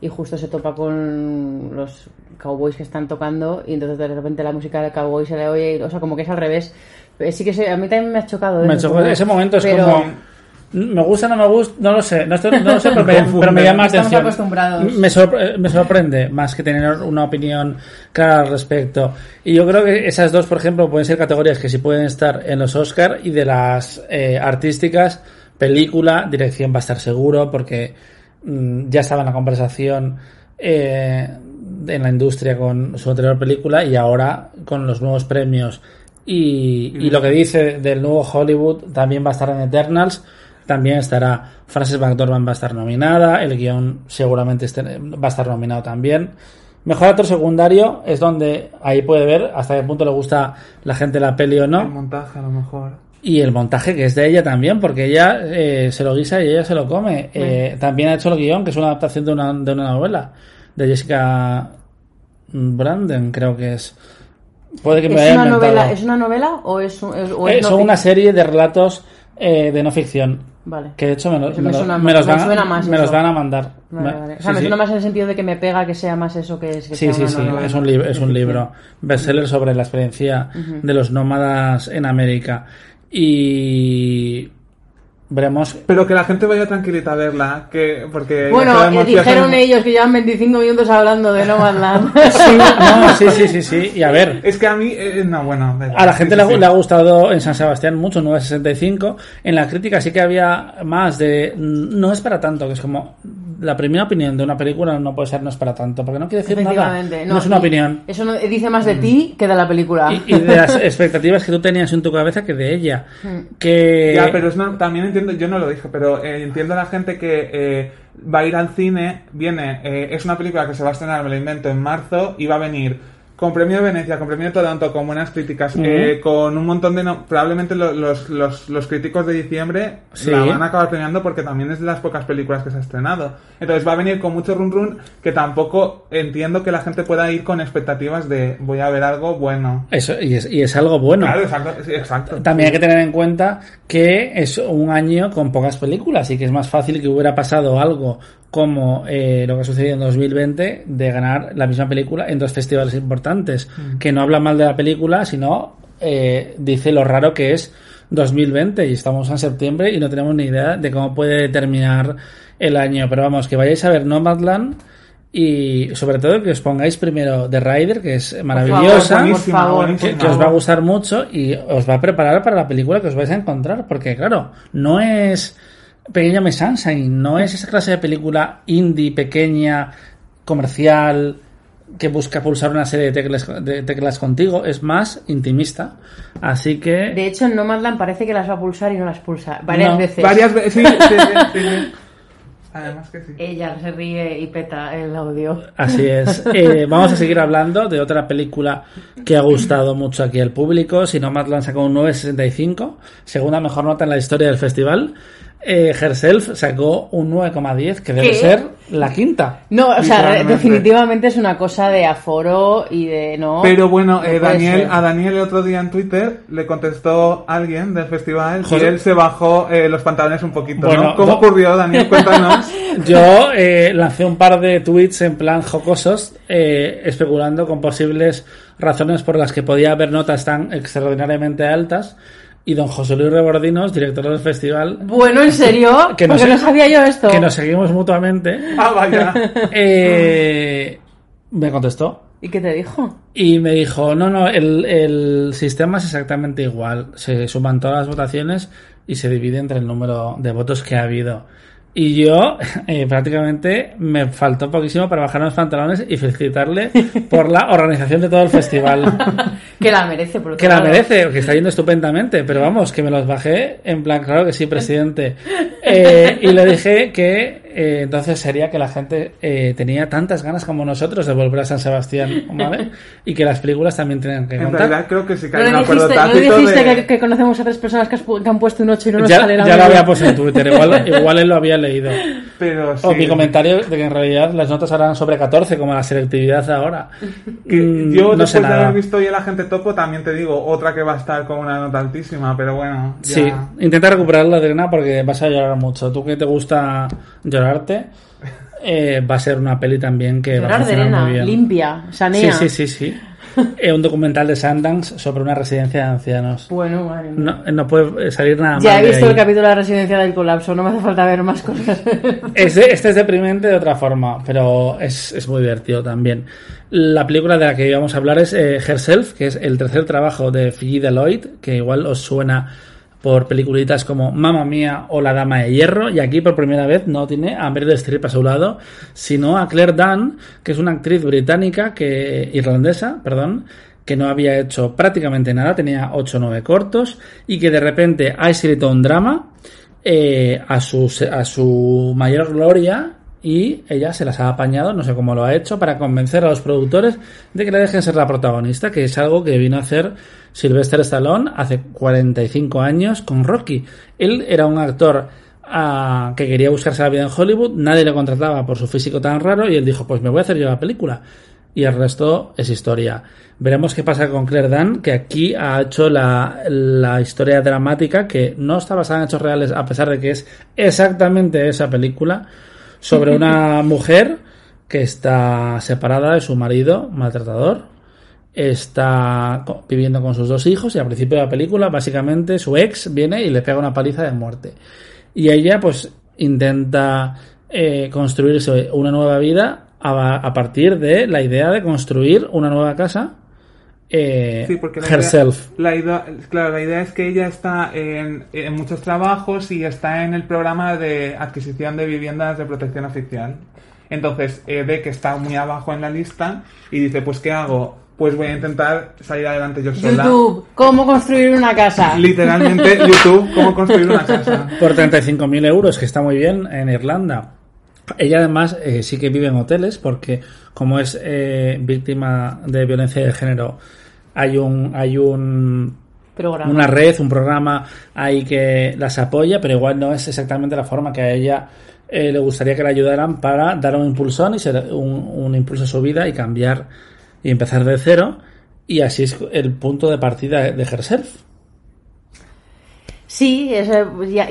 Y justo se topa con los cowboys que están tocando. Y entonces de repente la música de cowboy se le oye. O sea, como que es al revés. Eh, Sí que se- a mí también me ha chocado. Me eso, chocó- ese momento es pero- como. Me gusta, no me gusta, no lo sé, no, estoy- no lo sé, pero me, pero me llama la Estamos atención. acostumbrados. Me, sorpre- me sorprende más que tener una opinión clara al respecto. Y yo creo que esas dos, por ejemplo, pueden ser categorías que sí pueden estar en los Oscar y de las eh, artísticas, película, dirección va a estar seguro porque mm, ya estaba en la conversación eh, en la industria con su anterior película y ahora con los nuevos premios y, y lo que dice del nuevo Hollywood también va a estar en Eternals también estará Frances McDormand va a estar nominada el guion seguramente esté- va a estar nominado también mejor actor secundario es donde ahí puede ver hasta qué punto le gusta la gente la peli o El no montaje a lo mejor. y el montaje que es de ella también, porque ella eh, se lo guisa y ella se lo come. Eh, también ha hecho el guion, que es una adaptación de una, de una novela, de Jessica Branden, creo que es. Puede que me ¿Es haya una, inventado. novela, ¿Es una novela o es, un- es- o es Eh, no son fic- una serie de relatos eh, de no ficción. Vale. Que de hecho me, lo- lo- los van, a- suena más me eso. los van a mandar. Vale, Me- vale. O sí, sea, me sí. suena más en el sentido de que me pega que sea más eso que es que Sí, sí, sí, novela. es un, libro es un libro (laughs) bestseller sobre la experiencia de los nómadas en América. Y veremos Pero que la gente vaya tranquilita a verla, que porque Bueno, eh, dijeron sabemos- ellos que llevan 25 minutos hablando de Nomadland. (laughs) (laughs) Sí, no, sí, sí, sí, sí. Y a ver, Es que a mí, eh, no, bueno. igual. a la gente Sí, le, sí, sí. le ha gustado en San Sebastián mucho 965. En la crítica sí que había más de "Mm, no es para tanto, que es como la primera opinión de una película no puede ser no es para tanto, porque no quiere decir nada. Efectivamente. No, es una y opinión. Eso no- dice más de ti que de la película. Y, y de las expectativas que tú tenías en tu cabeza que de ella. Que Ya, pero es una- también entiendo, yo no lo dije, pero eh, entiendo a la gente que eh, va a ir al cine, viene, eh, es una película que se va a estrenar, me lo invento, en marzo, y va a venir con premio de Venecia, con premio de Toronto, con buenas críticas, eh, con un montón de... no- probablemente lo- los, los, los críticos de diciembre Sí. la van a acabar premiando porque también es de las pocas películas que se ha estrenado. Entonces va a venir con mucho run run que tampoco entiendo que la gente pueda ir con expectativas de voy a ver algo bueno. eso, y es, y es algo bueno. Claro, exacto. sí, exacto. También hay que tener en cuenta que es un año con pocas películas y que es más fácil que hubiera pasado algo como eh, lo que ha sucedido en 2020 de ganar la misma película en dos festivales importantes. Que no habla mal de la película, sino eh, dice lo raro que es 2020 y estamos en septiembre y no tenemos ni idea de cómo puede terminar el año. Pero vamos, que vayáis a ver Nomadland y sobre todo que os pongáis primero The Rider, que es maravillosa por favor. que os va a gustar mucho y os va a preparar para la película que os vais a encontrar, porque claro, no es Pequeño Miss Sunshine, no es esa clase de película indie, pequeña, comercial, que busca pulsar una serie de teclas, de teclas contigo, es más intimista. Así que... De hecho, en Nomadland parece que las va a pulsar y no las pulsa. Varias No, veces. Varias veces, sí, sí, sí. (laughs) Además que sí. Ella se ríe y peta el audio. Así es. (laughs) Eh, vamos a seguir hablando de otra película que ha gustado mucho aquí al público. Si no, sacó un 9.65, segunda mejor nota en la historia del festival. Eh, Herself sacó un 9,10, que debe ¿Qué? ser la quinta. No, o sea, definitivamente es una cosa de aforo y de no. Pero bueno, no eh, Daniel, ser. a Daniel el otro día en Twitter le contestó alguien del festival José- y él se bajó eh, los pantalones un poquito, Bueno, ¿no? ¿Cómo ocurrió, Daniel? (laughs) Cuéntanos. Yo eh, lancé un par de tweets en plan jocosos, eh, especulando con posibles razones por las que podía haber notas tan extraordinariamente altas. Y don José Luis Rebordinos, director del festival, Bueno, ¿en serio? (laughs) Que no Porque sé- no sabía yo esto. que nos seguimos mutuamente, Ah, vaya. (laughs) eh, me contestó. ¿Y qué te dijo? Y me dijo, no, no, el, el sistema es exactamente igual. Se suman todas las votaciones y se divide entre el número de votos que ha habido. Y yo (laughs) eh, prácticamente me faltó poquísimo para bajar los pantalones y felicitarle (laughs) por la organización de todo el festival. (laughs) Que la merece, por Que la merece, que está yendo estupendamente, pero vamos, que me los bajé en plan, claro que sí, presidente. Eh, y le dije que eh, entonces sería que la gente eh, tenía tantas ganas como nosotros de volver a San Sebastián, (laughs) ¿vale? Y que las películas también tienen que En contar. realidad creo que sí que No hay un acuerdo dijiste, no tácito dijiste de... que, que conocemos a tres personas que, has pu- que han puesto un 8 y no nos ya sale la ya lo había puesto en Twitter, igual, (laughs) igual él lo había leído. Pero sí, O mi comentario de que en realidad las notas harán sobre 14, como la selectividad ahora. que Mm, yo no sé después de nada. haber visto hoy el agente topo también te digo otra que va a estar con una nota altísima, pero bueno, ya... Sí, intenta recuperarla, Adriana, porque vas a llorar mucho. Tú que te gusta llorarte, eh, va a ser una peli también que va a de funcionar arena, muy bien. limpia, Sí, sanea. sí, sí, sí. (laughs) Eh, un documental de Sundance sobre una residencia de ancianos. Bueno, madre mía. No, no puede salir nada Ya mal he visto el capítulo de la residencia del colapso, no me hace falta ver más cosas. (laughs) Este, este es deprimente de otra forma, pero es, es muy divertido también. La película de la que íbamos a hablar es eh, Herself, que es el tercer trabajo de Figgy Deloitte, que igual os suena por peliculitas como Mamma Mía o La Dama de Hierro, y aquí por primera vez no tiene a Meryl Streep a su lado, sino a Claire Dunn, que es una actriz británica, que irlandesa, perdón, que no había hecho prácticamente nada, tenía 8 o 9 cortos, y que de repente ha escrito un drama eh, a, su, a su mayor gloria y ella se las ha apañado, no sé cómo lo ha hecho, para convencer a los productores de que le dejen ser la protagonista, que es algo que vino a hacer Sylvester Stallone hace 45 años con Rocky. Él era un actor ah, que quería buscarse la vida en Hollywood, nadie le contrataba por su físico tan raro y él dijo, pues me voy a hacer yo la película. Y el resto es historia. Veremos qué pasa con Claire Dunn, que aquí ha hecho la, la historia dramática que no está basada en hechos reales, a pesar de que es exactamente esa película, sobre una (laughs) mujer que está separada de su marido maltratador, está viviendo con sus dos hijos y al principio de la película básicamente su ex viene y le pega una paliza de muerte. Y ella pues intenta eh, construirse una nueva vida a, a partir de la idea de construir una nueva casa eh, Sí, porque la herself. Idea, la idea, claro, la idea es que ella está en, en muchos trabajos y está en el programa de adquisición de viviendas de protección oficial. Entonces eh, ve que está muy abajo en la lista y dice, pues ¿qué hago? Pues voy a intentar salir adelante yo sola. YouTube, ¿cómo construir una casa? Literalmente (laughs) YouTube, cómo construir una casa. por 35.000 euros, que está muy bien en Irlanda. Ella además eh, sí que vive en hoteles porque como es eh, víctima de violencia de género, hay un hay un Programa. una red, un programa ahí que las apoya, pero igual no es exactamente la forma que a ella eh, le gustaría que la ayudaran para dar un impulsón y ser un, un impulso a su vida y cambiar y empezar de cero. Y así es el punto de partida de Herself. Sí, es,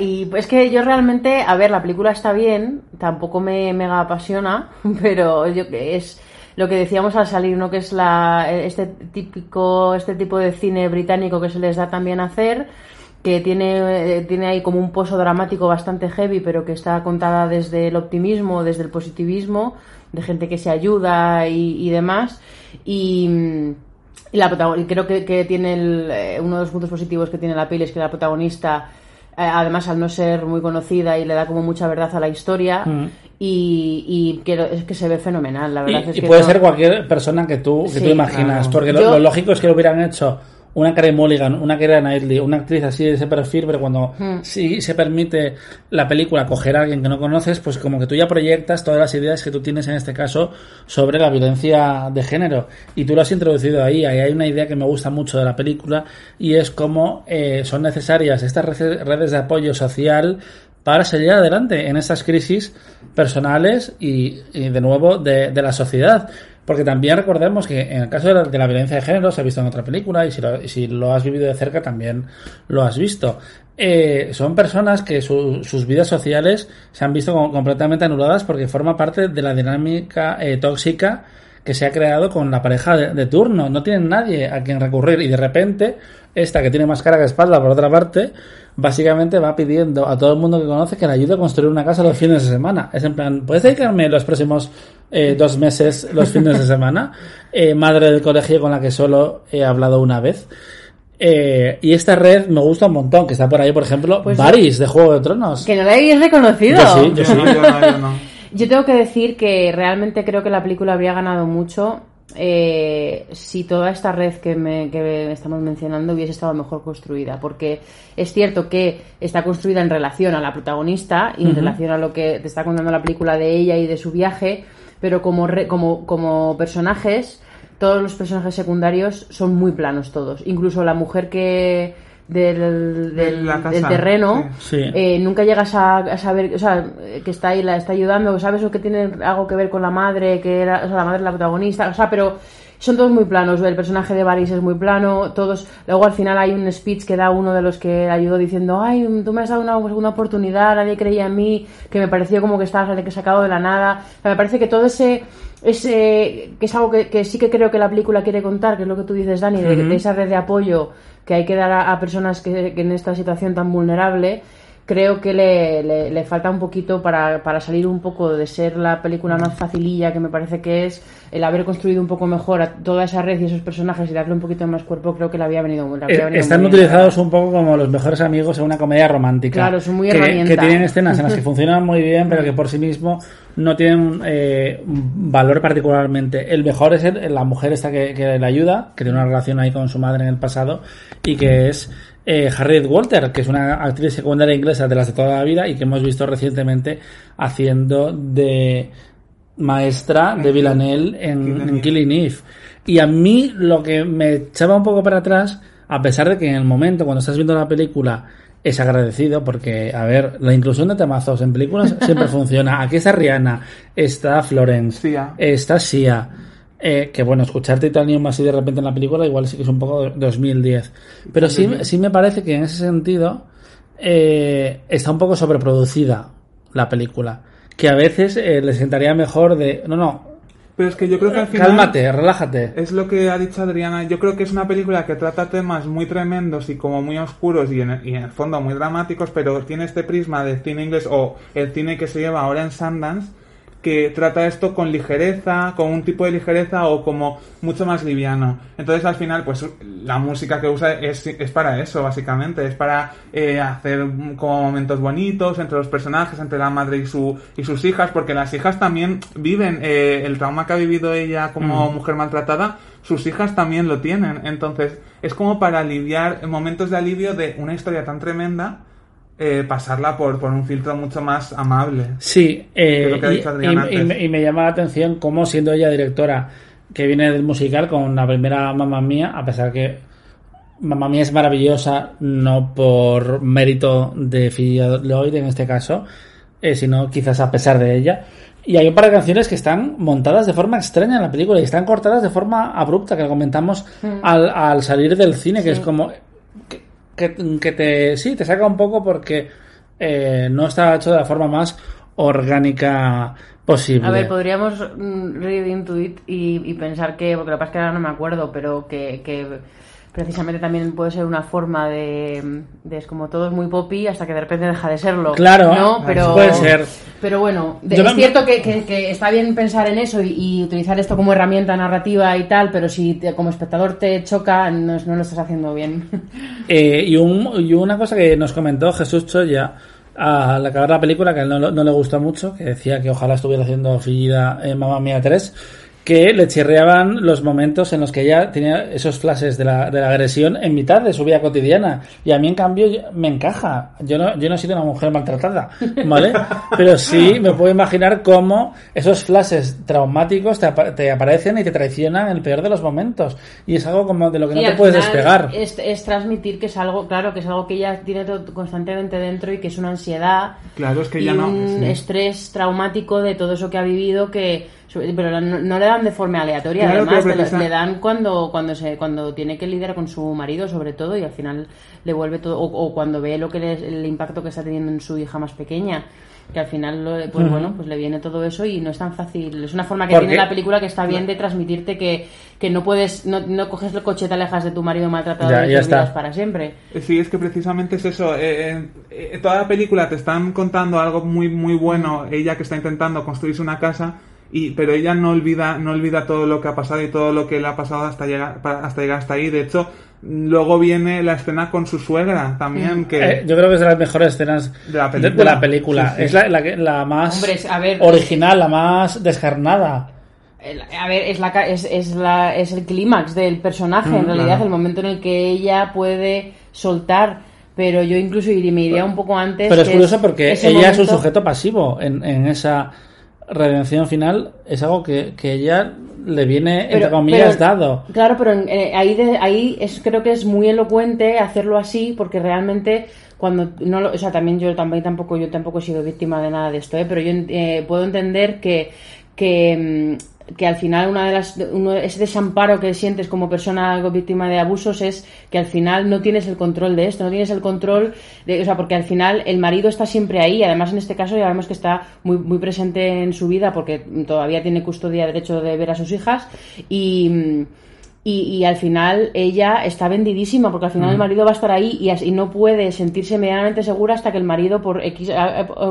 y es que yo realmente, a ver, la película está bien, tampoco me mega apasiona, (laughs) pero yo que es lo que decíamos al salir, ¿no? Que es la, este típico, este tipo de cine británico que se les da también hacer, que tiene, eh, tiene ahí como un pozo dramático bastante heavy, pero que está contada desde el optimismo, desde el positivismo, de gente que se ayuda y, y demás. Y, mm, la y creo que, que tiene el, eh, uno de los puntos positivos que tiene la peli es que la protagonista, eh, además al no ser muy conocida y le da como mucha verdad a la historia, y, y que lo- es que se ve fenomenal, la Y, verdad es y que puede no- ser cualquier persona que tú, que Sí, tú imaginas. claro. Porque lo, Yo- lo lógico es que lo hubieran hecho una Karen Mulligan, una Keira Knightley, una actriz así de ese perfil, pero cuando Hmm. sí se permite la película coger a alguien que no conoces, pues como que tú ya proyectas todas las ideas que tú tienes en este caso sobre la violencia de género. Y tú lo has introducido ahí. Ahí hay una idea que me gusta mucho de la película y es cómo eh, son necesarias estas redes de apoyo social para salir adelante en estas crisis personales y, y, de nuevo de, de la sociedad. Porque también recordemos que en el caso de la, violencia de género se ha visto en otra película y si lo, has vivido de cerca también lo has visto. Eh, son personas que su- sus vidas sociales se han visto como completamente anuladas porque forma parte de la dinámica eh, tóxica que se ha creado con la pareja de turno. No tienen nadie a quien recurrir y de repente esta que tiene más cara que espalda por otra parte, básicamente va pidiendo a todo el mundo que conoce que le ayude a construir una casa los fines de semana. Es en plan, ¿puedes dedicarme los próximos eh, dos meses los fines de semana? (laughs) Eh, madre del colegio con la que solo he hablado una vez. Eh, y esta red me gusta un montón, que está por ahí, por ejemplo, Pues- de Juego de Tronos. Que no la habéis reconocido. Yo sí, yo sí. no, yo no, yo no. (laughs) Yo tengo que decir que realmente creo que la película habría ganado mucho eh, si toda esta red que, me, que estamos mencionando hubiese estado mejor construida. Porque es cierto que está construida en relación a la protagonista y en relación a lo que te está contando la película de ella y de su viaje, pero como, re- como, como personajes, todos los personajes secundarios son muy planos todos. Incluso la mujer que del, De del, la casa, del terreno sí. Sí. eh, nunca llegas a, a saber, o sea, que está ahí, la está ayudando, ¿sabes? O que tiene algo que ver con la madre, que era, o sea, la madre es la protagonista, o sea, pero son todos muy planos, el personaje de Varys es muy plano, todos, luego al final hay un speech que da uno de los que ayudó diciendo, ay, tú me has dado una segunda oportunidad, nadie creía en mí, que me pareció como que estaba sacado de la nada, O sea, me parece que todo ese, ese, que es algo que, que sí que creo que la película quiere contar, que es lo que tú dices, Dani, de, de esa red de apoyo que hay que dar a, personas que, que en esta situación tan vulnerable, creo que le, le- le falta un poquito para, para salir un poco de ser la película más facililla que me parece que es el haber construido un poco mejor a toda esa red y esos personajes y darle un poquito más cuerpo creo que le había venido, le había Eh, venido Están muy utilizados un poco como los mejores amigos en una comedia romántica. Claro, son muy que, herramienta. que tienen escenas en las que (laughs) funcionan muy bien, pero que por sí mismo no tienen eh, valor particularmente. El mejor es el- la mujer esta que, que le ayuda, que tiene una relación ahí con su madre en el pasado, y que es eh, Harriet Walter, que es una actriz secundaria inglesa de las de toda la vida y que hemos visto recientemente haciendo de maestra de Villanelle en, en Killing Eve. Y a mí lo que me echaba un poco para atrás, a pesar de que en el momento, cuando estás viendo la película, es agradecido porque, a ver, la inclusión de temazos en películas siempre (laughs) funciona. Aquí está Rihanna, está Florence, Sia. está Sia. Eh, que bueno, escuchar Titanium así de repente en la película igual sí que es un poco de 2010. Pero sí, sí me parece que en ese sentido eh, está un poco sobreproducida la película. Que a veces eh, le sentaría mejor de... No, no, Pero es que yo creo que al final... cálmate, relájate. Es lo que ha dicho Adriana. Yo creo que es una película que trata temas muy tremendos y como muy oscuros y en, el, y en el fondo muy dramáticos, pero tiene este prisma del cine inglés o el cine que se lleva ahora en Sundance que trata esto con ligereza, con un tipo de ligereza o como mucho más liviano. Entonces al final, pues la música que usa es, es para eso, básicamente. Es para eh, hacer como momentos bonitos entre los personajes, entre la madre y, su, y sus hijas, porque las hijas también viven eh, el trauma que ha vivido ella como mujer maltratada, sus hijas también lo tienen. Entonces es como para aliviar, momentos de alivio de una historia tan tremenda. Eh, pasarla por, por un filtro mucho más amable. Sí, eh, Es lo que ha y, dicho Adrián y- antes. y me, y me llama la atención cómo siendo ella directora que viene del musical con la primera Mamma Mía, a pesar que Mamma Mía es maravillosa no por mérito de Phoebe Lloyd en este caso, eh, sino quizás a pesar de ella. Y hay un par de canciones que están montadas de forma extraña en la película y están cortadas de forma abrupta, que lo comentamos al, al salir del cine, que es como que, que- que te sí te saca un poco porque eh, no está hecho de la forma más orgánica posible. A ver, podríamos mm, read into it y, pensar que, porque lo que es que ahora no me acuerdo, pero que precisamente también puede ser una forma de, de es como todo es muy poppy hasta que de repente deja de serlo. Claro, ¿no? Pero, puede ser. Pero bueno, de- es me- cierto que, que- que está bien pensar en eso y, y utilizar esto como herramienta narrativa y tal, pero si te- como espectador te choca, no, no lo estás haciendo bien. (laughs) Eh, y, un- y una cosa que nos comentó Jesús Choya al acabar la película, que a él no, no le gustó mucho, que decía que ojalá estuviera haciendo Fillida en Mamma Mía 3, que le chirreaban los momentos en los que ella tenía esos flashes de la, de la agresión en mitad de su vida cotidiana. Y a mí, en cambio, me encaja. Yo no, yo no he sido una mujer maltratada, ¿vale? (laughs) Pero sí me puedo imaginar cómo esos flashes traumáticos te, apa- te aparecen y te traicionan en el peor de los momentos. Y es algo como de lo que no Y te puedes despegar. Es, es transmitir que es algo, claro, que es algo que ella tiene constantemente dentro y que es una ansiedad Claro, es que ya no. un sí. estrés traumático de todo eso que ha vivido que pero no, no le dan de forma aleatoria Claro, además pero te le dan cuando cuando se cuando tiene que lidiar con su marido sobre todo y al final le vuelve todo o, o cuando ve lo que le- el impacto que está teniendo en su hija más pequeña que al final, lo- pues bueno, pues le viene todo eso y no es tan fácil. Es una forma que tiene la película que está bien de transmitirte que, que no puedes, no, no coges el coche, te alejas de tu marido maltratado Ya, y te ya está. olvidas para siempre. Eh, Sí, es que precisamente es eso. eh, eh, eh, toda la película te están contando algo muy muy bueno. Ella que está intentando construirse una casa, y pero ella no olvida no olvida todo lo que ha pasado y todo lo que le ha pasado hasta llegar hasta llegar hasta ahí. De hecho, luego viene la escena con su suegra también que Eh, yo creo que es de las mejores escenas De la película. de la película. Sí, sí. Es la, la, que- la más Hombre, es- a ver- original, la más descarnada. A ver, es, la, es, es, la, es el clímax del personaje, en Mm, realidad, claro. el momento en el que ella puede soltar. Pero yo incluso iría- me iría un poco antes. Pero es curioso porque ella es un sujeto pasivo en, en esa redención final. Es algo que, que ella le viene, entre Pero- comillas, pero- dado. Claro, pero en- eh, ahí, de- ahí es, creo que es muy elocuente hacerlo así, porque realmente cuando no lo, o sea, también yo también tampoco yo tampoco he sido víctima de nada de esto, ¿eh? pero yo eh, puedo entender que que mm, que al final una de las uno, ese desamparo que sientes como persona víctima de abusos es que al final no tienes el control de esto, no tienes el control de, o sea, porque al final el marido está siempre ahí, además en este caso ya vemos que está muy muy presente en su vida porque todavía tiene custodia derecho de ver a sus hijas y y, y al final ella está vendidísima porque al final el marido va a estar ahí y, no puede sentirse medianamente segura hasta que el marido por X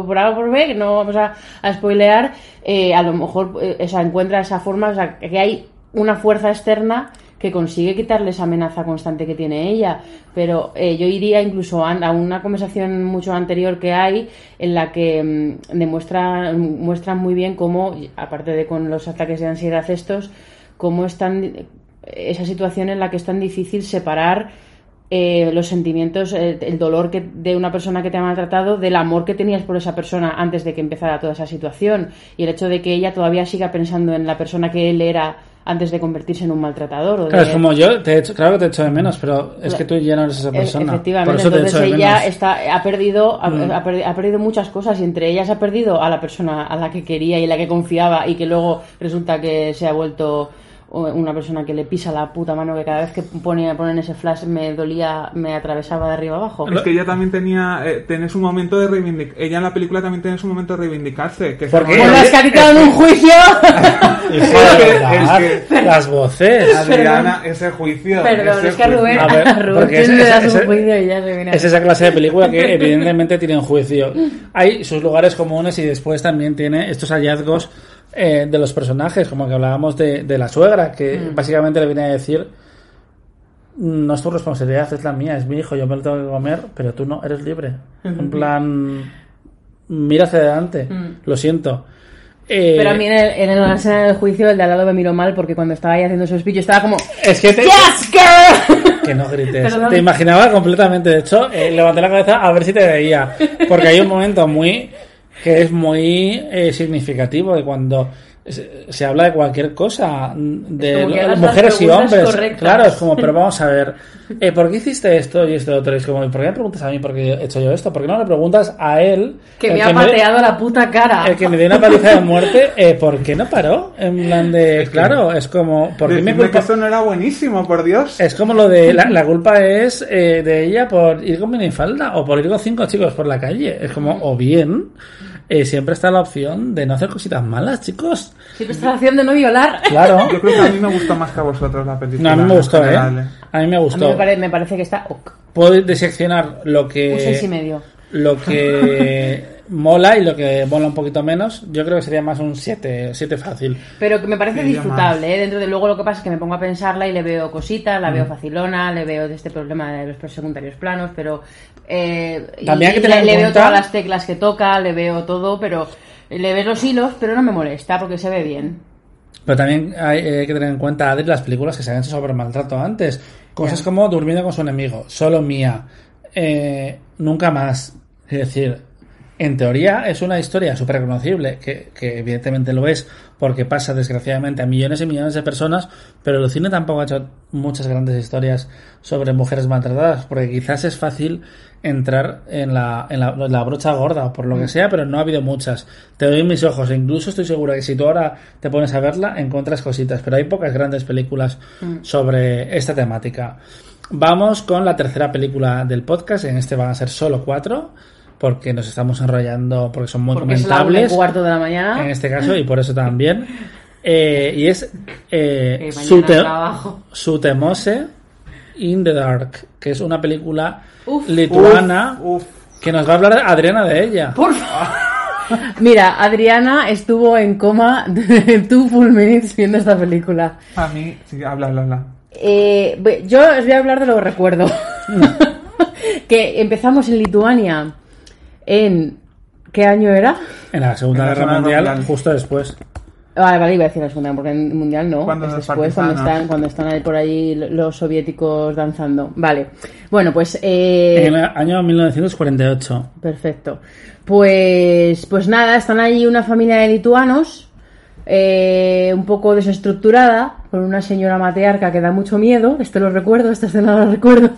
por A o por B que no vamos a, a spoilear eh, a lo mejor eh, o sea, encuentra esa forma o sea, que hay una fuerza externa que consigue quitarle esa amenaza constante que tiene ella. Pero eh, yo iría incluso a una conversación mucho anterior que hay en la que mm, demuestra, muestran muy bien cómo, aparte de con los ataques de ansiedad estos, cómo están esa situación en la que es tan difícil separar eh, los sentimientos, eh, el dolor que, de una persona que te ha maltratado del amor que tenías por esa persona antes de que empezara toda esa situación y el hecho de que ella todavía siga pensando en la persona que él era antes de convertirse en un maltratador. O de- Claro, es como yo, te echo, claro que te echo de menos, pero es que tú ya no eres esa E- persona. Efectivamente, Por eso te entonces echo de ella menos. está, ha, perdido, ha, Mm. ha perdi- ha perdido muchas cosas y entre ellas ha perdido a la persona a la que quería y en la que confiaba y que luego resulta que se ha vuelto o- una persona que le pisa la puta mano que cada vez que pone, ponen ese flash me dolía, me atravesaba de arriba abajo. Es que ella también tenía, eh, tiene su momento de reivindicar. Ella en la película también tiene su momento de reivindicarse. Que es ¿Por el qué? Bueno, momento- es que en un juicio. Hijo (laughs) de Es que- verdad, es que- las voces. Adriana, ese juicio. Perdón, ese es que a Rubén, A ver, a Rubén porque ese- le das ese- un juicio y ya se viene. Es esa clase de película que evidentemente tiene un juicio. Hay sus lugares comunes y después también tiene estos hallazgos eh, de los personajes, como que hablábamos de, de la suegra, que Mm. básicamente le viene a decir no es tu responsabilidad, es la mía, es mi hijo, yo me lo tengo que comer, pero tú no, eres libre. En plan, mira hacia adelante, lo siento. Eh, Pero a mí en, el, en el- la escena del juicio el de al lado me miró mal porque cuando estaba ahí haciendo su speech yo estaba como es que te, ¡Yes, girl! (laughs) Que no grites. (laughs) Perdón. Te imaginaba completamente. De hecho, eh, levanté la cabeza a ver si te veía. Porque hay un momento muy. Que es muy eh, significativo de cuando se, se habla de cualquier cosa. De lo- hagas las mujeres y hombres. correctas. Claro, es como, pero (laughs) vamos a ver. eh, ¿Por qué hiciste esto y esto otro? Y es como, ¿y por qué me preguntas a mí por qué he hecho yo esto? ¿Por qué no le preguntas a él? Que me ha pateado la puta cara. el que me dio una paliza de muerte, (laughs) eh, ¿por qué no paró? En plan de, claro, es como, ¿por qué me Decidme que culpa? eso no era buenísimo, por Dios. Es como lo de la, la (laughs) culpa es eh, de ella por ir con minifalda o por ir con cinco chicos por la calle. Es como, o bien, eh, siempre está la opción de no hacer cositas malas, chicos. Siempre estás haciendo no violar. Claro. (laughs) Yo creo que a mí me gustó más que a vosotros la película. No, a mí me gustó, ¿eh? general, A mí me A mí gustó. me, pare- me parece que está ok. Puedo diseccionar lo que... un seis y medio. Lo que (laughs) mola y lo que mola un poquito menos. Yo creo que sería más un 7, 7 fácil. Pero que me parece disfrutable, ¿eh? Dentro de luego lo que pasa es que me pongo a pensarla y le veo cositas, la veo facilona, le veo de este problema de los secundarios planos, pero... Eh, y- También hay que y tener le, en le veo cuenta- todas las teclas que toca, le veo todo, pero... Le ves los hilos, pero no me molesta porque se ve bien. Pero también hay, eh, hay que tener en cuenta, Adri, las películas que se han hecho sobre maltrato antes. Cosas como Durmiendo con su enemigo, Solo mía, eh, Nunca más. Es decir, en teoría es una historia súper reconocible, que, que evidentemente lo es, porque pasa desgraciadamente a millones y millones de personas, pero el cine tampoco ha hecho muchas grandes historias sobre mujeres maltratadas, porque quizás es fácil entrar en la, en la, en la brocha gorda o por lo que sea, pero no ha habido muchas. Te doy mis ojos, e incluso estoy segura que si tú ahora te pones a verla, encuentras cositas, pero hay pocas grandes películas sobre esta temática. Vamos con la tercera película del podcast, en este van a ser solo cuatro. Porque nos estamos enrollando, porque son muy Porque es la comentables cuarto de la mañana. en este caso y por eso también. (laughs) Eh, y es eh, trabajo. Sutemose in the Dark, que es una película Uf. lituana Uf, que nos va a hablar Adriana de ella. Por favor. (laughs) Mira, Adriana estuvo en coma (laughs) two full minutes viendo esta película. a mí, sí, habla, habla, habla. Eh, yo os voy a hablar de lo que recuerdo. que empezamos en Lituania en... ¿Qué año era? En la Segunda En la Guerra Mundial, Mundial. justo después. Vale, vale, iba a decir la segunda, porque en el mundial no. Cuando es después, cuando están, cuando están ahí por ahí los soviéticos danzando. Vale. Bueno, pues. eh, En el año 1948. Perfecto. Pues, pues nada, están allí una familia de lituanos, eh, un poco desestructurada, con una señora matriarca que da mucho miedo. Esto lo recuerdo, esta escena lo recuerdo. (laughs)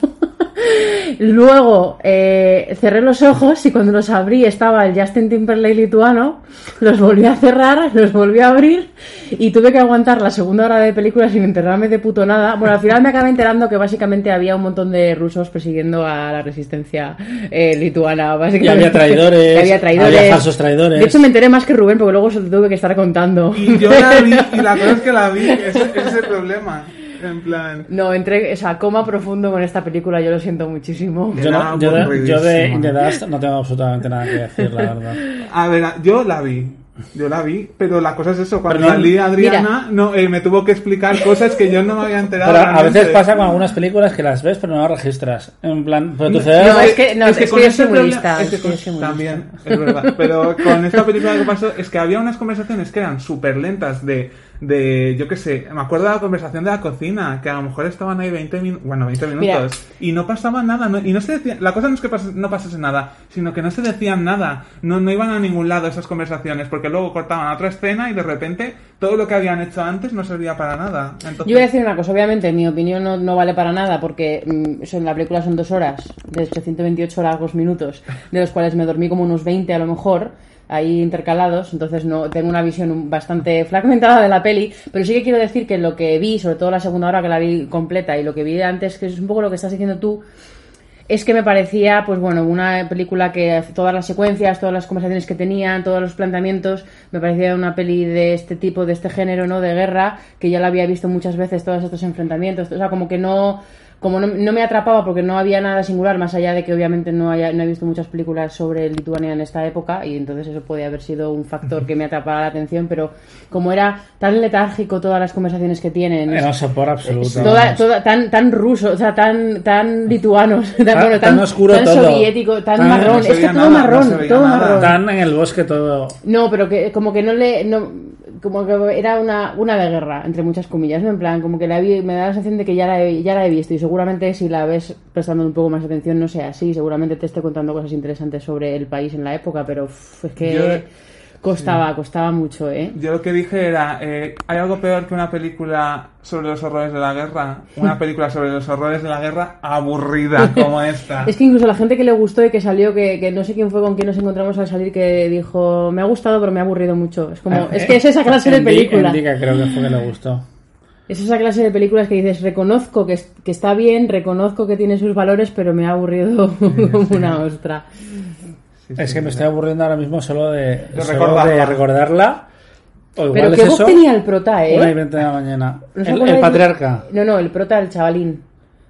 Luego eh, cerré los ojos y cuando los abrí estaba el Justin Timberlake lituano. Los volví a cerrar, los volví a abrir y tuve que aguantar la segunda hora de película sin enterarme de puto nada. Bueno, al final me acabé enterando que básicamente había un montón de rusos persiguiendo a la resistencia eh, lituana. Básicamente. Y había traidores, (laughs) Que había traidores. había falsos traidores. De hecho, me enteré más que Rubén porque luego se lo tuve que estar contando. Y yo la vi, y la cosa es que la vi, (laughs) ese, ese es el problema. En plan, No, entré, o sea, coma profundo con esta película, yo lo siento muchísimo. Yo, no- yo de, yo de aburridísima. In the Dust no tengo absolutamente nada que decir, la verdad. a ver, yo la vi. Yo la vi, pero la cosa es eso, cuando Pero no- salí Adriana no, eh, me tuvo que explicar cosas que yo no me había enterado. Pero a veces pasa con algunas películas que las ves pero no las registras. En plan, pero cerebro... No, es que- no, es que con yo este soy muy problema- lista, es que es que con- también, es verdad. Pero con esta película lo que pasó es que había unas conversaciones que eran súper lentas de, de, yo qué sé, me acuerdo de la conversación de la cocina, que a lo mejor estaban ahí 20 minutos, bueno, 20 minutos, Mira. y no pasaba nada, no- y no se decía, la cosa no es que pas- no pasase nada, sino que no se decían nada, no, no iban a ningún lado esas conversaciones, porque luego cortaban a otra escena y de repente todo lo que habían hecho antes no servía para nada. Entonces, Yo voy a decir una cosa, obviamente mi opinión no, no vale para nada porque mm, son, la película son dos horas, de hecho 128 largos minutos, de los cuales me dormí como unos 20 a lo mejor, ahí intercalados, entonces no tengo una visión bastante (laughs) fragmentada de la peli, pero sí que quiero decir que lo que vi, sobre todo la segunda hora que la vi completa y lo que vi antes, que es un poco lo que estás diciendo tú, es que me parecía, pues bueno, una película que todas las secuencias, todas las conversaciones que tenían, todos los planteamientos, me parecía una peli de este tipo, de este género, ¿no? De guerra, que ya la había visto muchas veces, todos estos enfrentamientos, o sea, como que no, como no, no me atrapaba porque no había nada singular, más allá de que obviamente no, haya, no he visto muchas películas sobre Lituania en esta época, y entonces eso podía haber sido un factor que me atrapara la atención, pero como era tan letárgico todas las conversaciones que tienen, No sopor absoluto. Toda, toda- tan, tan ruso, o sea, tan, tan lituanos, (laughs) tan, bueno, tan, tan oscuro tan todo. soviético, tan Tan- marrón. no es que todo marrón, todo nada. marrón. Están en el bosque todo... No, pero que como que no le... No, como que era una, una de guerra, entre muchas comillas, ¿no? En plan, como que la vi, me da la sensación de que ya la, he, ya la he visto y seguramente si la ves prestando un poco más atención no sea así, seguramente te esté contando cosas interesantes sobre el país en la época, pero es que costaba, costaba mucho, ¿eh? Yo lo que dije era, eh, ¿hay algo peor que una película sobre los horrores de la guerra? Una (laughs) película sobre los horrores de la guerra aburrida como (laughs) esta. Es que incluso la gente que le gustó y que salió, que, que no sé quién fue con quién nos encontramos al salir, que dijo, me ha gustado pero me ha aburrido mucho. Es como, (laughs) es que es esa clase de película. en Dica creo que fue que le gustó. Es esa clase de películas que dices, reconozco que, es- que está bien, reconozco que tiene sus valores, pero me ha aburrido como una ostra. Sí, sí, Es que me sí. estoy aburriendo ahora mismo solo de, solo recordarla. de recordarla. O igual Pero es qué voz eso, tenía el prota, ¿eh? una y veinte de la mañana. ¿No El, acuerdan el de- patriarca. No, no, el prota, el chavalín.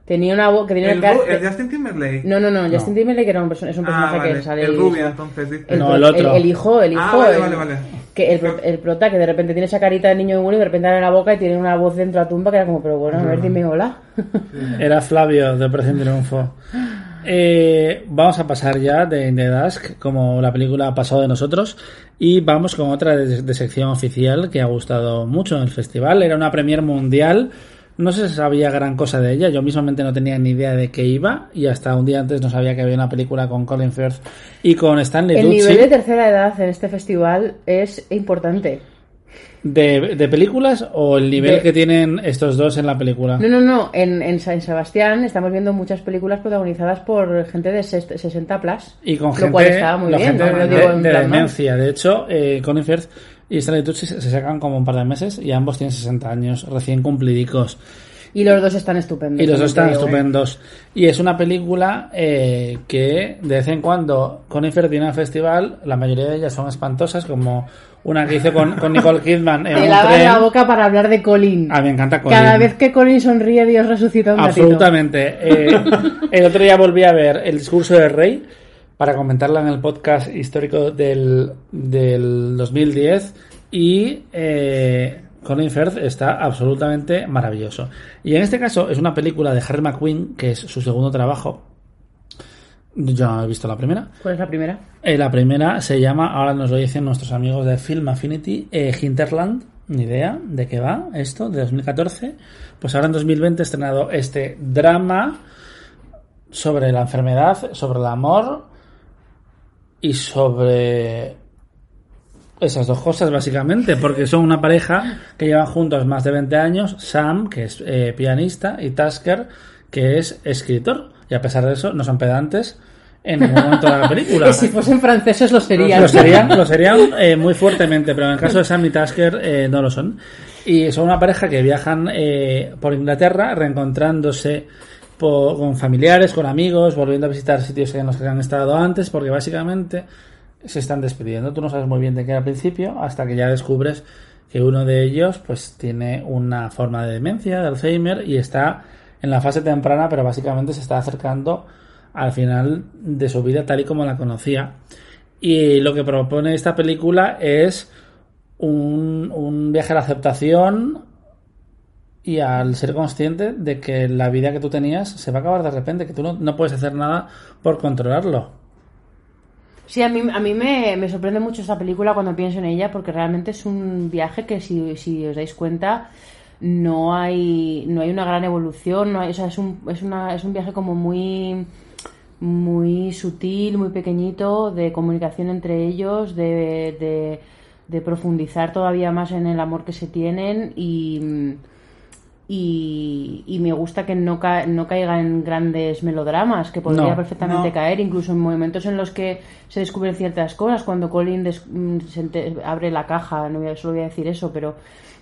Tenía una voz que tenía ¿El, cara- el Justin Timberlake? No, no, no, Justin Timberlake era un es un personaje ah, vale. que sale... El rubio, entonces, dice. El, No, el otro. el hijo, el hijo. Ah, vale, el- vale, vale. Que el, pro- el prota que de repente tiene esa carita de niño bueno y de repente abre la boca y tiene una voz dentro de la tumba que era como, pero bueno, a ver, dime hola. Era Flavio de Operación Triunfo. (laughs) Eh, vamos a pasar ya de In the Dusk, como la película ha pasado de nosotros, y vamos con otra de, de sección oficial que ha gustado mucho en el festival. Era una premier mundial. No se sabía gran cosa de ella, yo mismamente no tenía ni idea de qué iba y hasta un día antes no sabía que había una película con Colin Firth y con Stanley El nivel de tercera edad en este festival es importante. De, de películas o el nivel De- que tienen estos dos en la película. No, no, no. En, en San Sebastián estamos viendo muchas películas protagonizadas por gente de ses- 60 plus. Y con lo gente, cual estaba muy bien. gente no lo de, de demencia. De hecho, eh, Colin Firth y Stanley Tucci se se sacan como un par de meses y ambos tienen 60 años recién cumplidicos. Y los dos están estupendos. Y los dos están ¿eh? estupendos. Y es una película eh, que de vez en cuando Conifer tiene un festival, la mayoría de ellas son espantosas, como una que hizo con, con Nicole Kidman en Te un lavas tren. la boca para hablar de Colin. Ah, me encanta Colin. Cada vez que Colin sonríe, Dios resucita un gatito. Absolutamente. Eh, (laughs) el otro día volví a ver el discurso del rey para comentarla en el podcast histórico del, del 2010 y eh, Colin Firth está absolutamente maravilloso. Y en este caso es una película de Harry McQueen, que es su segundo trabajo. Yo no he visto la primera. ¿Cuál es la primera? Eh, la primera se llama, ahora nos lo dicen nuestros amigos de Film Affinity, eh, Hinterland. Ni idea de qué va esto, de 2014. Pues ahora en 2020 he estrenado este drama sobre la enfermedad, sobre el amor y sobre esas dos cosas básicamente, porque son una pareja que llevan juntos más de 20 años, Sam, que es eh, pianista, y Tasker, que es escritor, y a pesar de eso no son pedantes en ningún momento de la película. (laughs) Si fuesen franceses lo serían. Lo serían, lo serían eh, muy fuertemente, pero en el caso de Sam y Tasker eh, no lo son. Y son una pareja que viajan eh, por Inglaterra reencontrándose con familiares, con amigos, volviendo a visitar sitios en los que han estado antes, porque básicamente se están despidiendo. Tú no sabes muy bien de qué al principio, hasta que ya descubres que uno de ellos pues tiene una forma de demencia, de Alzheimer, y está en la fase temprana, pero básicamente se está acercando al final de su vida tal y como la conocía. Y lo que propone esta película es un, un viaje a la aceptación y al ser consciente de que la vida que tú tenías se va a acabar de repente, que tú no, no puedes hacer nada por controlarlo. Sí, a mí, a mí me, me sorprende mucho esta película cuando pienso en ella porque realmente es un viaje que si, si os dais cuenta no hay no hay una gran evolución, no hay, o sea, es un, es, una, es un viaje como muy muy sutil, muy pequeñito, de comunicación entre ellos, de, de, de profundizar todavía más en el amor que se tienen y, y, y me gusta que no, ca- no caiga en grandes melodramas, que podría No, perfectamente no. caer, incluso en momentos en los que se descubren ciertas cosas, cuando Colin des- mm, abre la caja, no voy a, solo voy a decir eso, pero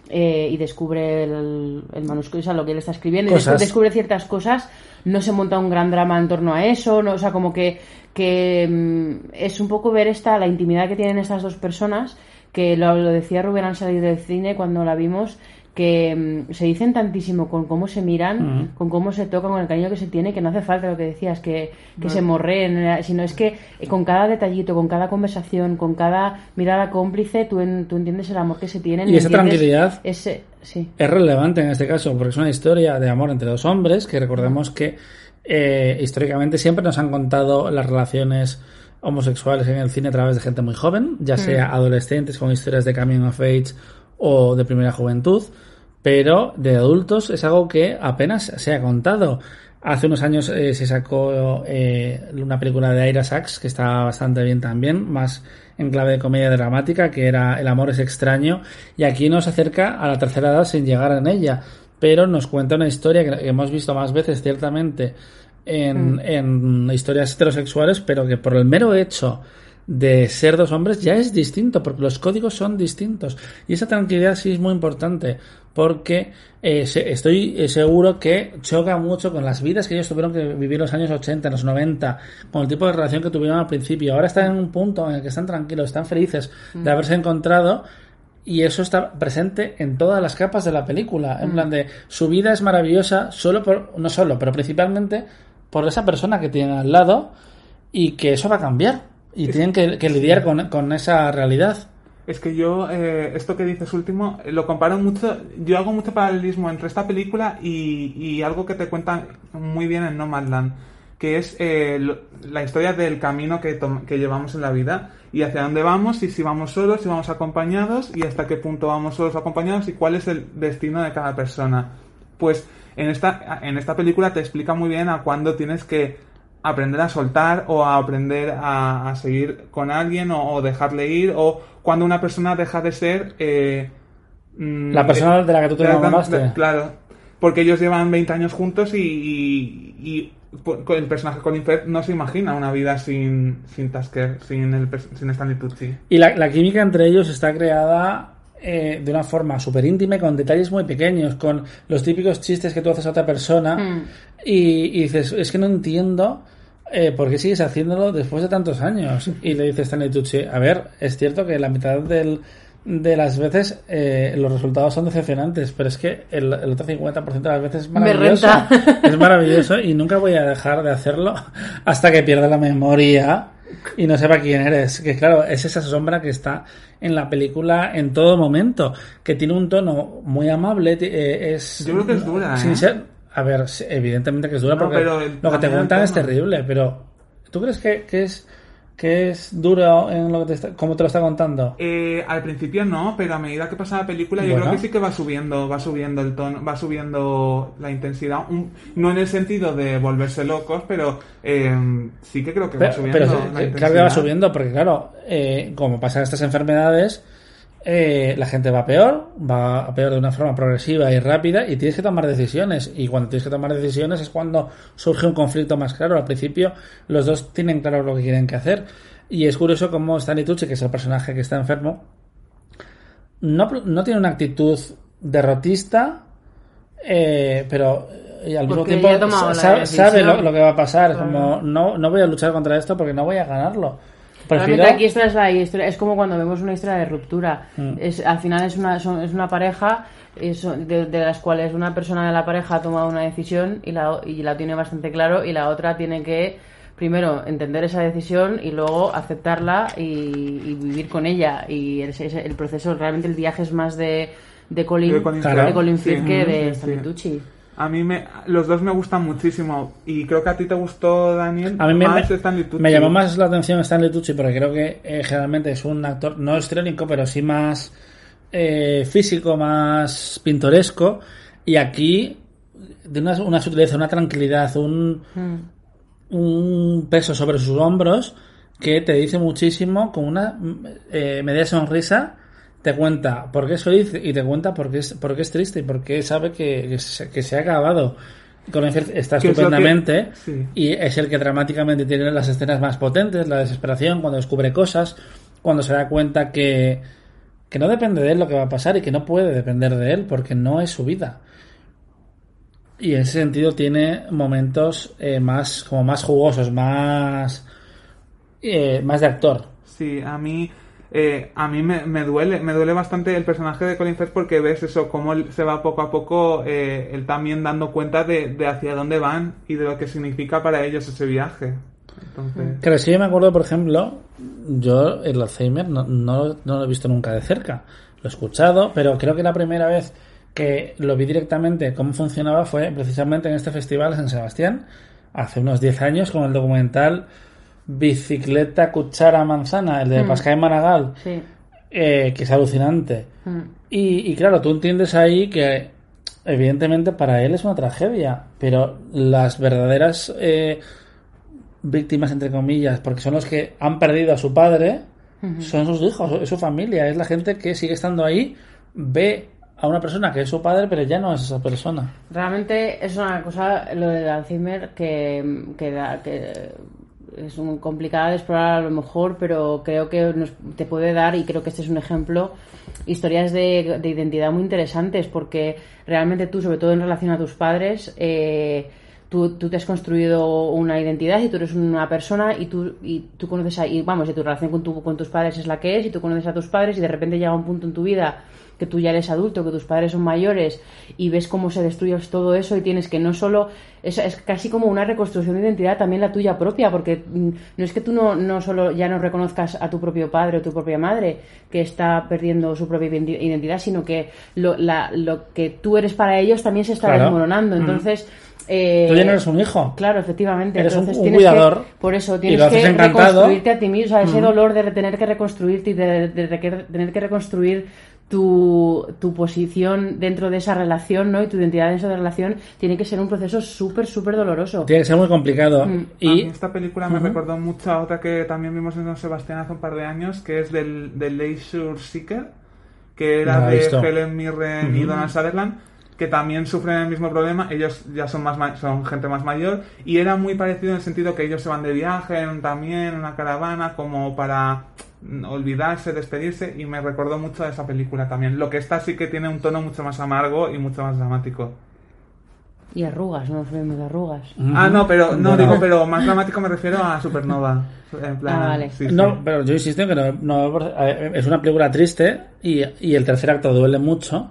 eh, y descubre el, el manuscrito, o sea, lo que él está escribiendo, y Cosas. descubre ciertas cosas, no se monta un gran drama en torno a eso, no, o sea, como que, que mm, es un poco ver esta, la intimidad que tienen estas dos personas, que lo, lo decía Rubén al salir del cine cuando la vimos, que mm, se dicen tantísimo con cómo se miran, con cómo se tocan, con el cariño que se tiene, que no hace falta lo que decías, que, que se morreen, eh, sino es que eh, con cada detallito, con cada conversación, con cada mirada cómplice, tú, en- tú entiendes el amor que se tienen. Y esa tranquilidad Ese, sí. es relevante en este caso porque es una historia de amor entre dos hombres que recordemos que eh, históricamente siempre nos han contado las relaciones homosexuales en el cine a través de gente muy joven, ya sea adolescentes con historias de coming of age o de primera juventud, pero de adultos es algo que apenas se ha contado. Hace unos años eh, se sacó eh, una película de Ira Sachs que estaba bastante bien también, más en clave de comedia dramática, que era El amor es extraño, y aquí nos acerca a la tercera edad sin llegar en ella, pero nos cuenta una historia que hemos visto más veces ciertamente en, en historias heterosexuales, pero que por el mero hecho de ser dos hombres ya es distinto, porque los códigos son distintos. Y esa tranquilidad sí es muy importante, porque eh, estoy eh, seguro que choca mucho con las vidas que ellos tuvieron que vivir en los años 80, en los 90, con el tipo de relación que tuvieron al principio. Ahora están en un punto en el que están tranquilos, están felices de haberse encontrado. Y eso está presente en todas las capas de la película. En plan de su vida es maravillosa, solo por, no solo, pero principalmente por esa persona que tienen al lado y que eso va a cambiar. Y tienen que, lidiar con, con esa realidad. Es que yo, eh, esto que dices último, eh, lo comparo mucho, yo hago mucho paralelismo entre esta película y, y algo que te cuentan muy bien en Nomadland, que es eh, lo- la historia del camino que, que llevamos en la vida y hacia dónde vamos y si vamos solos, si vamos acompañados y hasta qué punto vamos solos o acompañados y cuál es el destino de cada persona. Pues en esta, en esta película te explica muy bien a cuándo tienes que aprender a soltar o a aprender a, a seguir con alguien o, o dejarle ir o cuando una persona deja de ser eh, mm, La persona de la que tú te enamoraste. claro porque ellos llevan 20 años juntos y, y- el personaje Colin Firth no se imagina una vida sin sin Tasker sin el sin Stanley Tucci Y la, la química entre ellos está creada eh, de una forma súper íntima y con detalles muy pequeños, con los típicos chistes que tú haces a otra persona Mm. y, y dices, es que no entiendo eh, por qué sigues haciéndolo después de tantos años. Y le dice Stanley Tucci, a ver, es cierto que la mitad del, de las veces eh, los resultados son decepcionantes, pero es que el, el otro 50% de las veces es Me maravilloso. renta. (laughs) Es maravilloso y nunca voy a dejar de hacerlo hasta que pierda la memoria y no sepa quién eres. Que claro, es esa sombra que está en la película en todo momento, que tiene un tono muy amable, eh, es... Yo creo que es dura, sin ¿eh? ser- a ver, evidentemente que es dura No, porque pero lo que te cuentan es terrible, pero ¿tú crees que, que es que es duro en lo que te está, como te lo está contando? Eh, al principio no, pero a medida que pasa la película yo creo que sí que va subiendo, va subiendo el tono, va subiendo la intensidad, un- no en el sentido de volverse locos, pero eh, sí que creo que va subiendo pero, la eh, intensidad. claro que va subiendo, porque claro, eh, como pasan estas enfermedades, eh, la gente va peor, va a peor de una forma progresiva y rápida, y tienes que tomar decisiones. Y cuando tienes que tomar decisiones es cuando surge un conflicto más claro. Al principio, los dos tienen claro lo que quieren que hacer. Y es curioso cómo Stanley Tucci, que es el personaje que está enfermo, no, no tiene una actitud derrotista, eh, pero eh, al mismo tiempo sabe lo, lo que va a pasar. Como, no, no voy a luchar contra esto porque no voy a ganarlo. Prefiero... Realmente aquí esta es la historia, es como cuando vemos una historia de ruptura. Mm. Es, al final es una, son- es una pareja es- de, de las cuales una persona de la pareja ha tomado una decisión y la, y la tiene bastante claro y la otra tiene que primero entender esa decisión y luego aceptarla y, y vivir con ella. Y el, el proceso, realmente el viaje es más de, de Colin, De Colin Claro. de Colin Firth Sí, que sí, de sí. Stanley Tucci. A mí me, los dos me gustan muchísimo y creo que a ti te gustó Daniel A mí me, más Stanley Tucci. me llamó más la atención Stanley Tucci porque creo que eh, generalmente es un actor no histriónico, pero sí más eh, físico, más pintoresco. Y aquí, de una, una sutileza, una tranquilidad, un, un peso sobre sus hombros que te dice muchísimo con una eh, media sonrisa te cuenta por qué es feliz y te cuenta por qué es, por qué es triste y por qué sabe que, que, se, que se ha acabado. Colin Firth está es que- estupendamente sí. y es el que dramáticamente tiene las escenas más potentes, la desesperación, cuando descubre cosas, cuando se da cuenta que, que no depende de él lo que va a pasar y que no puede depender de él porque no es su vida. Y en ese sentido tiene momentos eh, más como más jugosos, más eh, más de actor. Sí, a mí, eh, a mí me, me duele, me duele bastante el personaje de Colin Firth porque ves eso, cómo él se va poco a poco, eh, él también dando cuenta de, hacia dónde van y de lo que significa para ellos ese viaje. Entonces, Claro, sí, yo me acuerdo, por ejemplo, yo el Alzheimer no, no, no lo he visto nunca de cerca. Lo he escuchado, pero creo que la primera vez que lo vi directamente cómo funcionaba fue precisamente en este festival en San Sebastián, hace unos 10 años, con el documental Bicicleta, Cuchara, Manzana, el de Mm. Pascal Maragall, Sí. eh, que es alucinante. Mm. Y, y claro, tú entiendes ahí que evidentemente para él es una tragedia, pero las verdaderas eh, víctimas, entre comillas, porque son los que han perdido a su padre, son sus hijos, es su familia, es la gente que sigue estando ahí, ve a una persona que es su padre, pero ya no es esa persona. Realmente es una cosa, lo del Alzheimer, que, que, da- que es muy complicada de explorar a lo mejor, pero creo que nos, te puede dar, y creo que este es un ejemplo, historias de, de identidad muy interesantes, porque realmente tú, sobre todo en relación a tus padres, eh, tú, tú te has construido una identidad y tú eres una persona y tú, y tú conoces a, y vamos, y tu relación con, tu, con tus padres es la que es y tú conoces a tus padres y de repente llega un punto en tu vida que tú ya eres adulto, que tus padres son mayores y ves cómo se destruye todo eso y tienes que no solo, es, es casi como una reconstrucción de identidad también la tuya propia, porque mm, no es que tú no, no solo ya no reconozcas a tu propio padre o tu propia madre que está perdiendo su propia identi- identidad, sino que lo, la- lo que tú eres para ellos también se está Claro. desmoronando. Entonces, eh, Tú ya no eres un hijo. Claro, efectivamente. Eres Entonces un tienes cuidador que, por eso tienes que encantado. reconstruirte a ti mismo, o sea, ese dolor de tener que reconstruirte y de, de- de que- tener que reconstruir tu, tu posición dentro de esa relación, ¿no? Y tu identidad dentro de esa relación tiene que ser un proceso súper, súper doloroso. Tiene que ser muy complicado. a mí Y esta película me recordó mucho a otra que también vimos en San Sebastián hace un par de años, que es del, del Leisure Seeker, que era No de visto. Helen Mirren y Donald Sutherland, que también sufren el mismo problema. Ellos ya son más ma- son gente más mayor y era muy parecido en el sentido que ellos se van de viaje en- también en una caravana como para olvidarse, despedirse, y me recordó mucho a esa película también. Lo que está sí que tiene un tono mucho más amargo y mucho más dramático. Y arrugas, no nos vemos de arrugas. Ah, no, pero no Bueno. digo, pero más dramático me refiero a Supernova. En plan, Ah, vale. sí, sí. No, pero yo insisto en que no, es una película triste y, y el tercer acto duele mucho,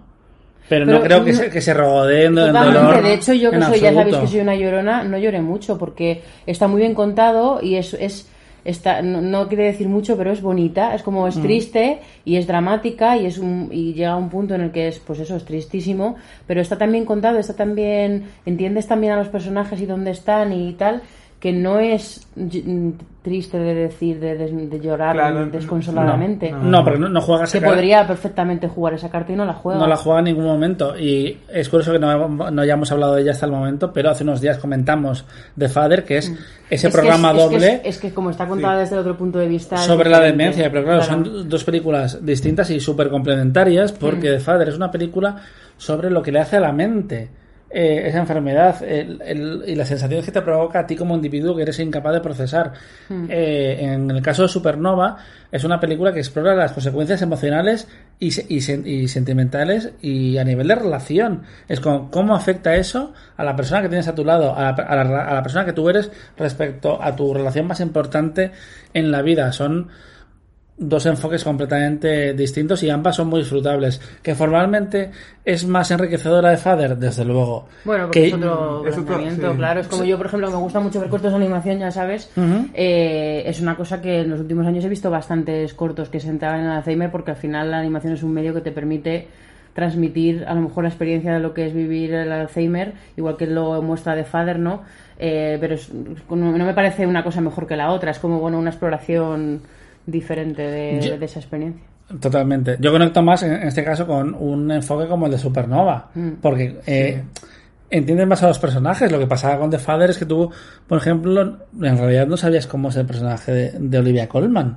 pero, no creo que no- se, que se regodeen del dolor. de hecho yo que soy, ya sabéis que soy una llorona, no lloré mucho porque está muy bien contado y es, es está, no, no quiere decir mucho, pero es bonita, es como Mm. es triste y es dramática y es un, y llega a un punto en el que es, pues eso, es tristísimo, pero está tan bien contado, está tan bien, entiendes también a los personajes y dónde están y tal, que no es y- triste de decir, de, de- de llorar Claro, desconsoladamente. no, No, porque no, no juega esa Que cara- podría perfectamente jugar esa carta y no la juega. No la juega en ningún momento. Y es curioso que no, no hayamos hablado de ella hasta el momento, pero hace unos días comentamos de Father, que es ese Mm. Es que programa es doble es, es que como está contada desde el otro punto de vista. sobre la demencia. Pero claro, son dos películas distintas y súper complementarias, porque Mm. The Father es una película sobre lo que le hace a la mente. Eh, esa enfermedad el- el- y las sensaciones que te provoca a ti como individuo que eres incapaz de procesar. Mm. Eh, en el caso de Supernova, es una película que explora las consecuencias emocionales y, y y sentimentales y a nivel de relación. Es como cómo afecta eso a la persona que tienes a tu lado, a la, a la- a la persona que tú eres respecto a tu relación más importante en la vida. Son dos enfoques completamente distintos y ambas son muy disfrutables. Que formalmente es más enriquecedora de Father, desde luego. Bueno, porque Que- es otro es otro- planteamiento, sí. claro. Es como yo, por ejemplo, me gusta mucho ver cortos de animación, ya sabes. Eh, es una cosa que en los últimos años he visto bastantes cortos que se entraban en el Alzheimer porque al final la animación es un medio que te permite transmitir a lo mejor la experiencia de lo que es vivir el Alzheimer, igual que lo muestra de Father, ¿no? Eh, pero es- no me parece una cosa mejor que la otra, es como bueno una exploración diferente de, Yo- de esa experiencia. Totalmente. Yo conecto más en este caso con un enfoque como el de Supernova, Mm. porque eh, entienden más a los personajes. Lo que pasaba con The Father es que tú, por ejemplo, en realidad no sabías cómo es el personaje de, de Olivia Colman.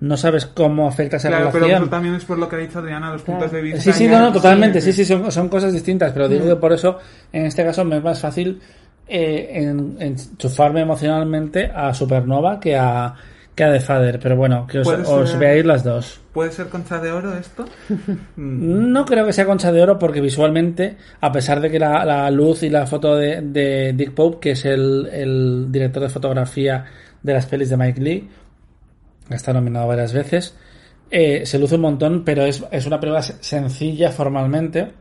No sabes cómo afecta esa Claro, pero relación. eso también es por lo que ha dicho Adriana, los Claro. puntos de vista. Sí, sí, no, no, totalmente. Sí, sí, son, son cosas distintas, pero digo que por eso en este caso me es más fácil eh, en, enchufarme emocionalmente a Supernova que a, que a The Father. Pero bueno, que os, os ser- veáis las dos. ¿Puede ser concha de oro esto? (laughs) Mm, No creo que sea concha de oro porque visualmente, a pesar de que la, la luz y la foto de, de Dick Pope, que es el, el director de fotografía de las pelis de Mike Lee, está nominado varias veces, eh, se luce un montón, pero es, es una se- sencilla formalmente.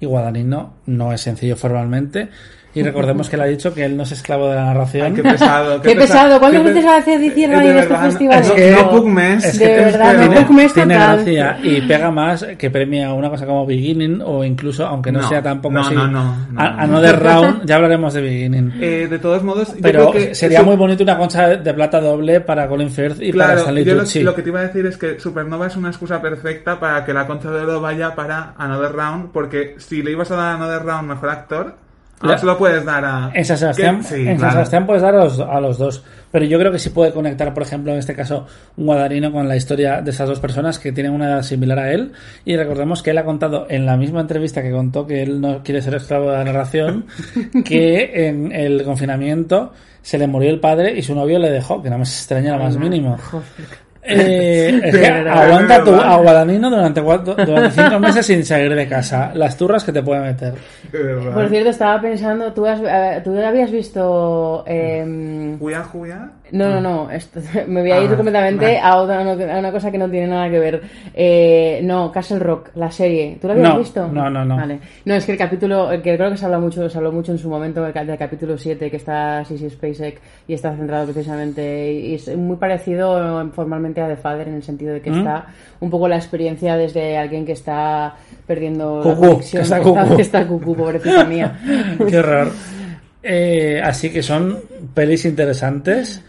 Y Guadagnino no es sencillo formalmente. Y recordemos que él ha dicho que él no es esclavo de la narración. Ay, qué pesado. Qué pesado, ¿cuántas qué pe- veces hace decir de en este verdad, festival? Es que no Puc Mes, es De que verdad, pero- no Puc Mes tiene gracia y pega más que premia una cosa como Beginning o incluso, aunque no, No, sea tampoco no, así, no, no, no, a- no. Another Round, ya hablaremos de Beginning. Eh, de todos modos, yo Pero creo que sería eso- muy bonito una concha de plata doble para Colin Firth y para Claro, Stanley yo lo, Tucci. lo que te iba a decir es que Supernova es una excusa perfecta para que la concha de oro vaya para Another Round, porque si le ibas a dar Another Round mejor actor, La- no se lo puedes dar a... En San Sebastián, sí, en San. Sebastián puedes dar a los, a los dos. Pero yo creo que sí puede conectar, por ejemplo, en este caso, un guadarino con la historia de esas dos personas que tienen una edad similar a él. Y recordemos que él ha contado en la misma entrevista que contó que él no quiere ser esclavo de la narración, (laughs) que en el confinamiento se le murió el padre y su novio le dejó, que no me extraña lo más mínimo. Eh, (laughs) es que aguanta tu verdad. a Guadagnino durante, cuatro, durante cinco meses sin salir de casa. Las turras que te puede meter. Por cierto, estaba pensando, ¿tú, has, eh, ¿tú habías visto... eh, Juya, Juya. No, no, no, esto- (laughs) me voy a ir Ah, completamente vale. a, otra, a una cosa que no tiene nada que ver. Eh, no, Castle Rock, la serie. ¿Tú la habías No, visto? no, no, no. Vale. No, es que el capítulo, que creo que se habla mucho, se habló mucho en su momento del, ca- del capítulo 7 que está Sissy Spacek y está centrado precisamente y es muy parecido formalmente a The Father en el sentido de que ¿Mm? está un poco la experiencia desde alguien que está perdiendo Cucú, la conexión, que está que está, cucú. (laughs) que está cucú, pobrecita mía. (laughs) Qué horror. Eh, así que son pelis interesantes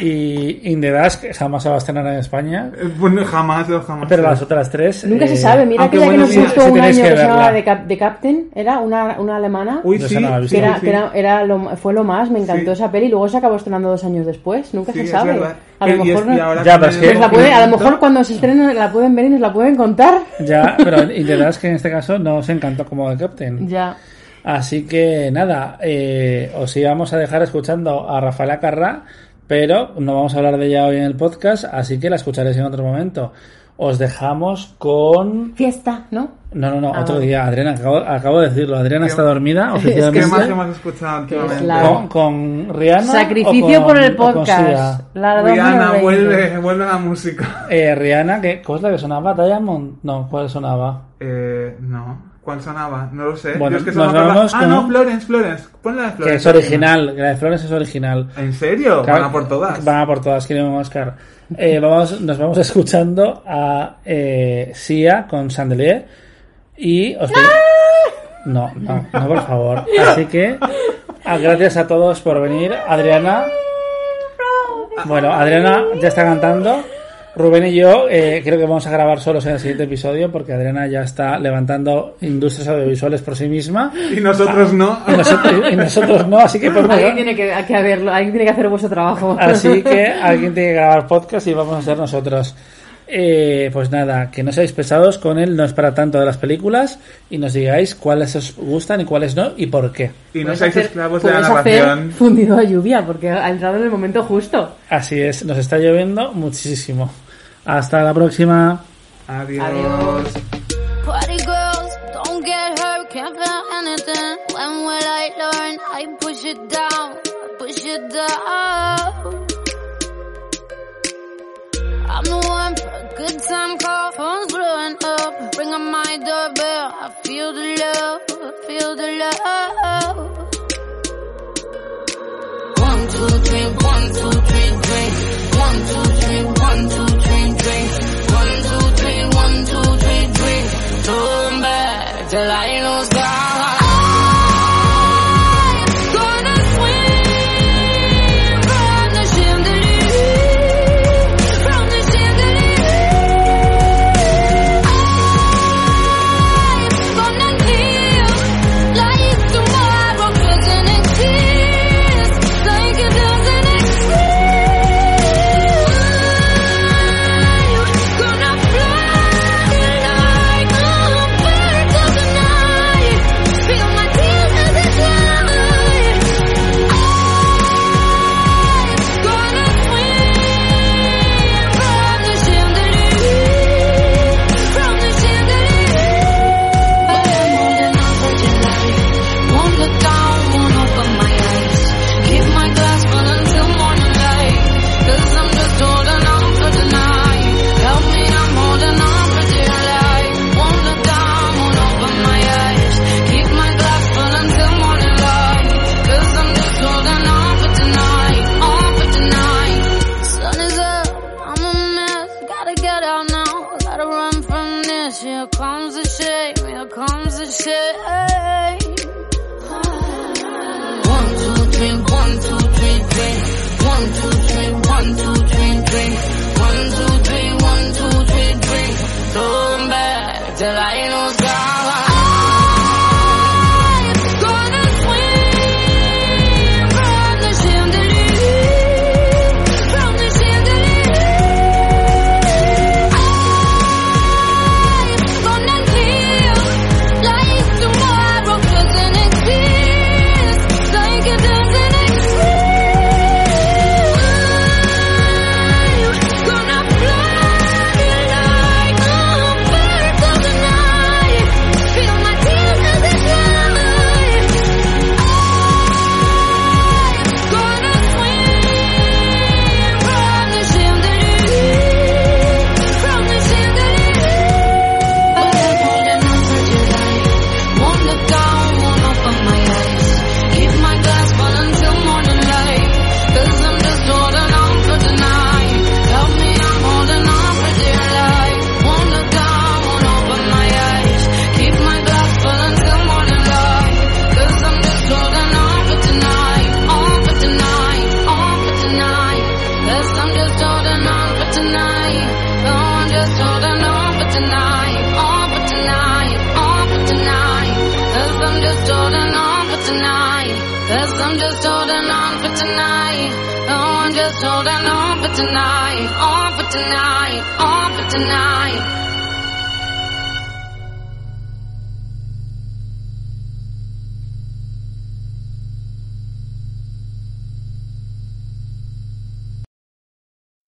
y In the Dusk jamás se va a estrenar en España, Eh, Bueno, jamás, jamás. pero las otras tres... Nunca se eh, sabe, mira aunque aquella que nos gustó un año que que se llamaba verla. The, Cap- The Captain, era una, una alemana. Uy, sí, no que era, sí, que era, era lo, fue lo más, me encantó Sí. esa peli, luego se acabó estrenando dos años después, nunca sí, se sabe. A lo es- mejor, Ya, que- la puede- a lo cuando se estrene la pueden ver y nos la pueden contar. Ya, pero (laughs) In the Dusk en este caso no se encantó como The Captain. Ya. Así que nada, eh, os íbamos a dejar escuchando a Rafaela Carrá, pero no vamos a hablar de ella hoy en el podcast, así que la escucharéis en otro momento. Os dejamos con... Fiesta, ¿no? No, no, no, Ah, otro día. Adriana, acabo, acabo de decirlo. Adriana ¿Qué- está dormida Es que ¿Qué oficialmente. más hemos escuchado últimamente? con, con Rihanna. Sacrificio o con- por el podcast. La Rihanna, vuelve, vuelve la música. Eh, Rihanna, ¿qué, ¿cómo es la que sonaba? ¿Diamond? No, ¿cuál sonaba? Eh, no. ¿Cuál sonaba? No lo sé. Bueno, Yo es que nos Ah, no, Florence, Florence. Ponla de Que Florence. es original, la de Flores es original. ¿En serio? Claro, Van a por todas. Van a por todas, quieren un Oscar. Eh, vamos, nos vamos escuchando a eh, Sia con Chandelier y os pido- No, no, no, por favor. Así que, ah, gracias a todos por venir. Adriana. Bueno, Adriana ya está cantando. Rubén y yo eh, creo que vamos a grabar solos en el siguiente episodio porque Adriana ya está levantando industrias audiovisuales por sí misma Y nosotros no. y nosotros, y nosotros no, así que podemos, Alguien tiene que, que haberlo, alguien tiene que hacer vuestro trabajo. Así (laughs) que alguien tiene que grabar podcast y vamos a ser nosotros. Eh, pues nada, que no seáis pesados con él, no es para tanto de las películas y nos digáis cuáles os gustan y cuáles no y por qué. Y no seáis hacer- esclavos de la narración. fundido a lluvia, porque ha entrado en el momento justo. Así es, nos está lloviendo muchísimo. Hasta la próxima. Adiós. Adiós. Party girls, don't get hurt, can't feel anything. When will I learn? I push it down, push it down. I'm the one for a good time call, phone's blowing up. Ring on my doorbell, I feel the love, I feel the love. One, two, three, one, two, three, drink. One, two, three, one, two, one, two, three, drink. Turn back till I lose God.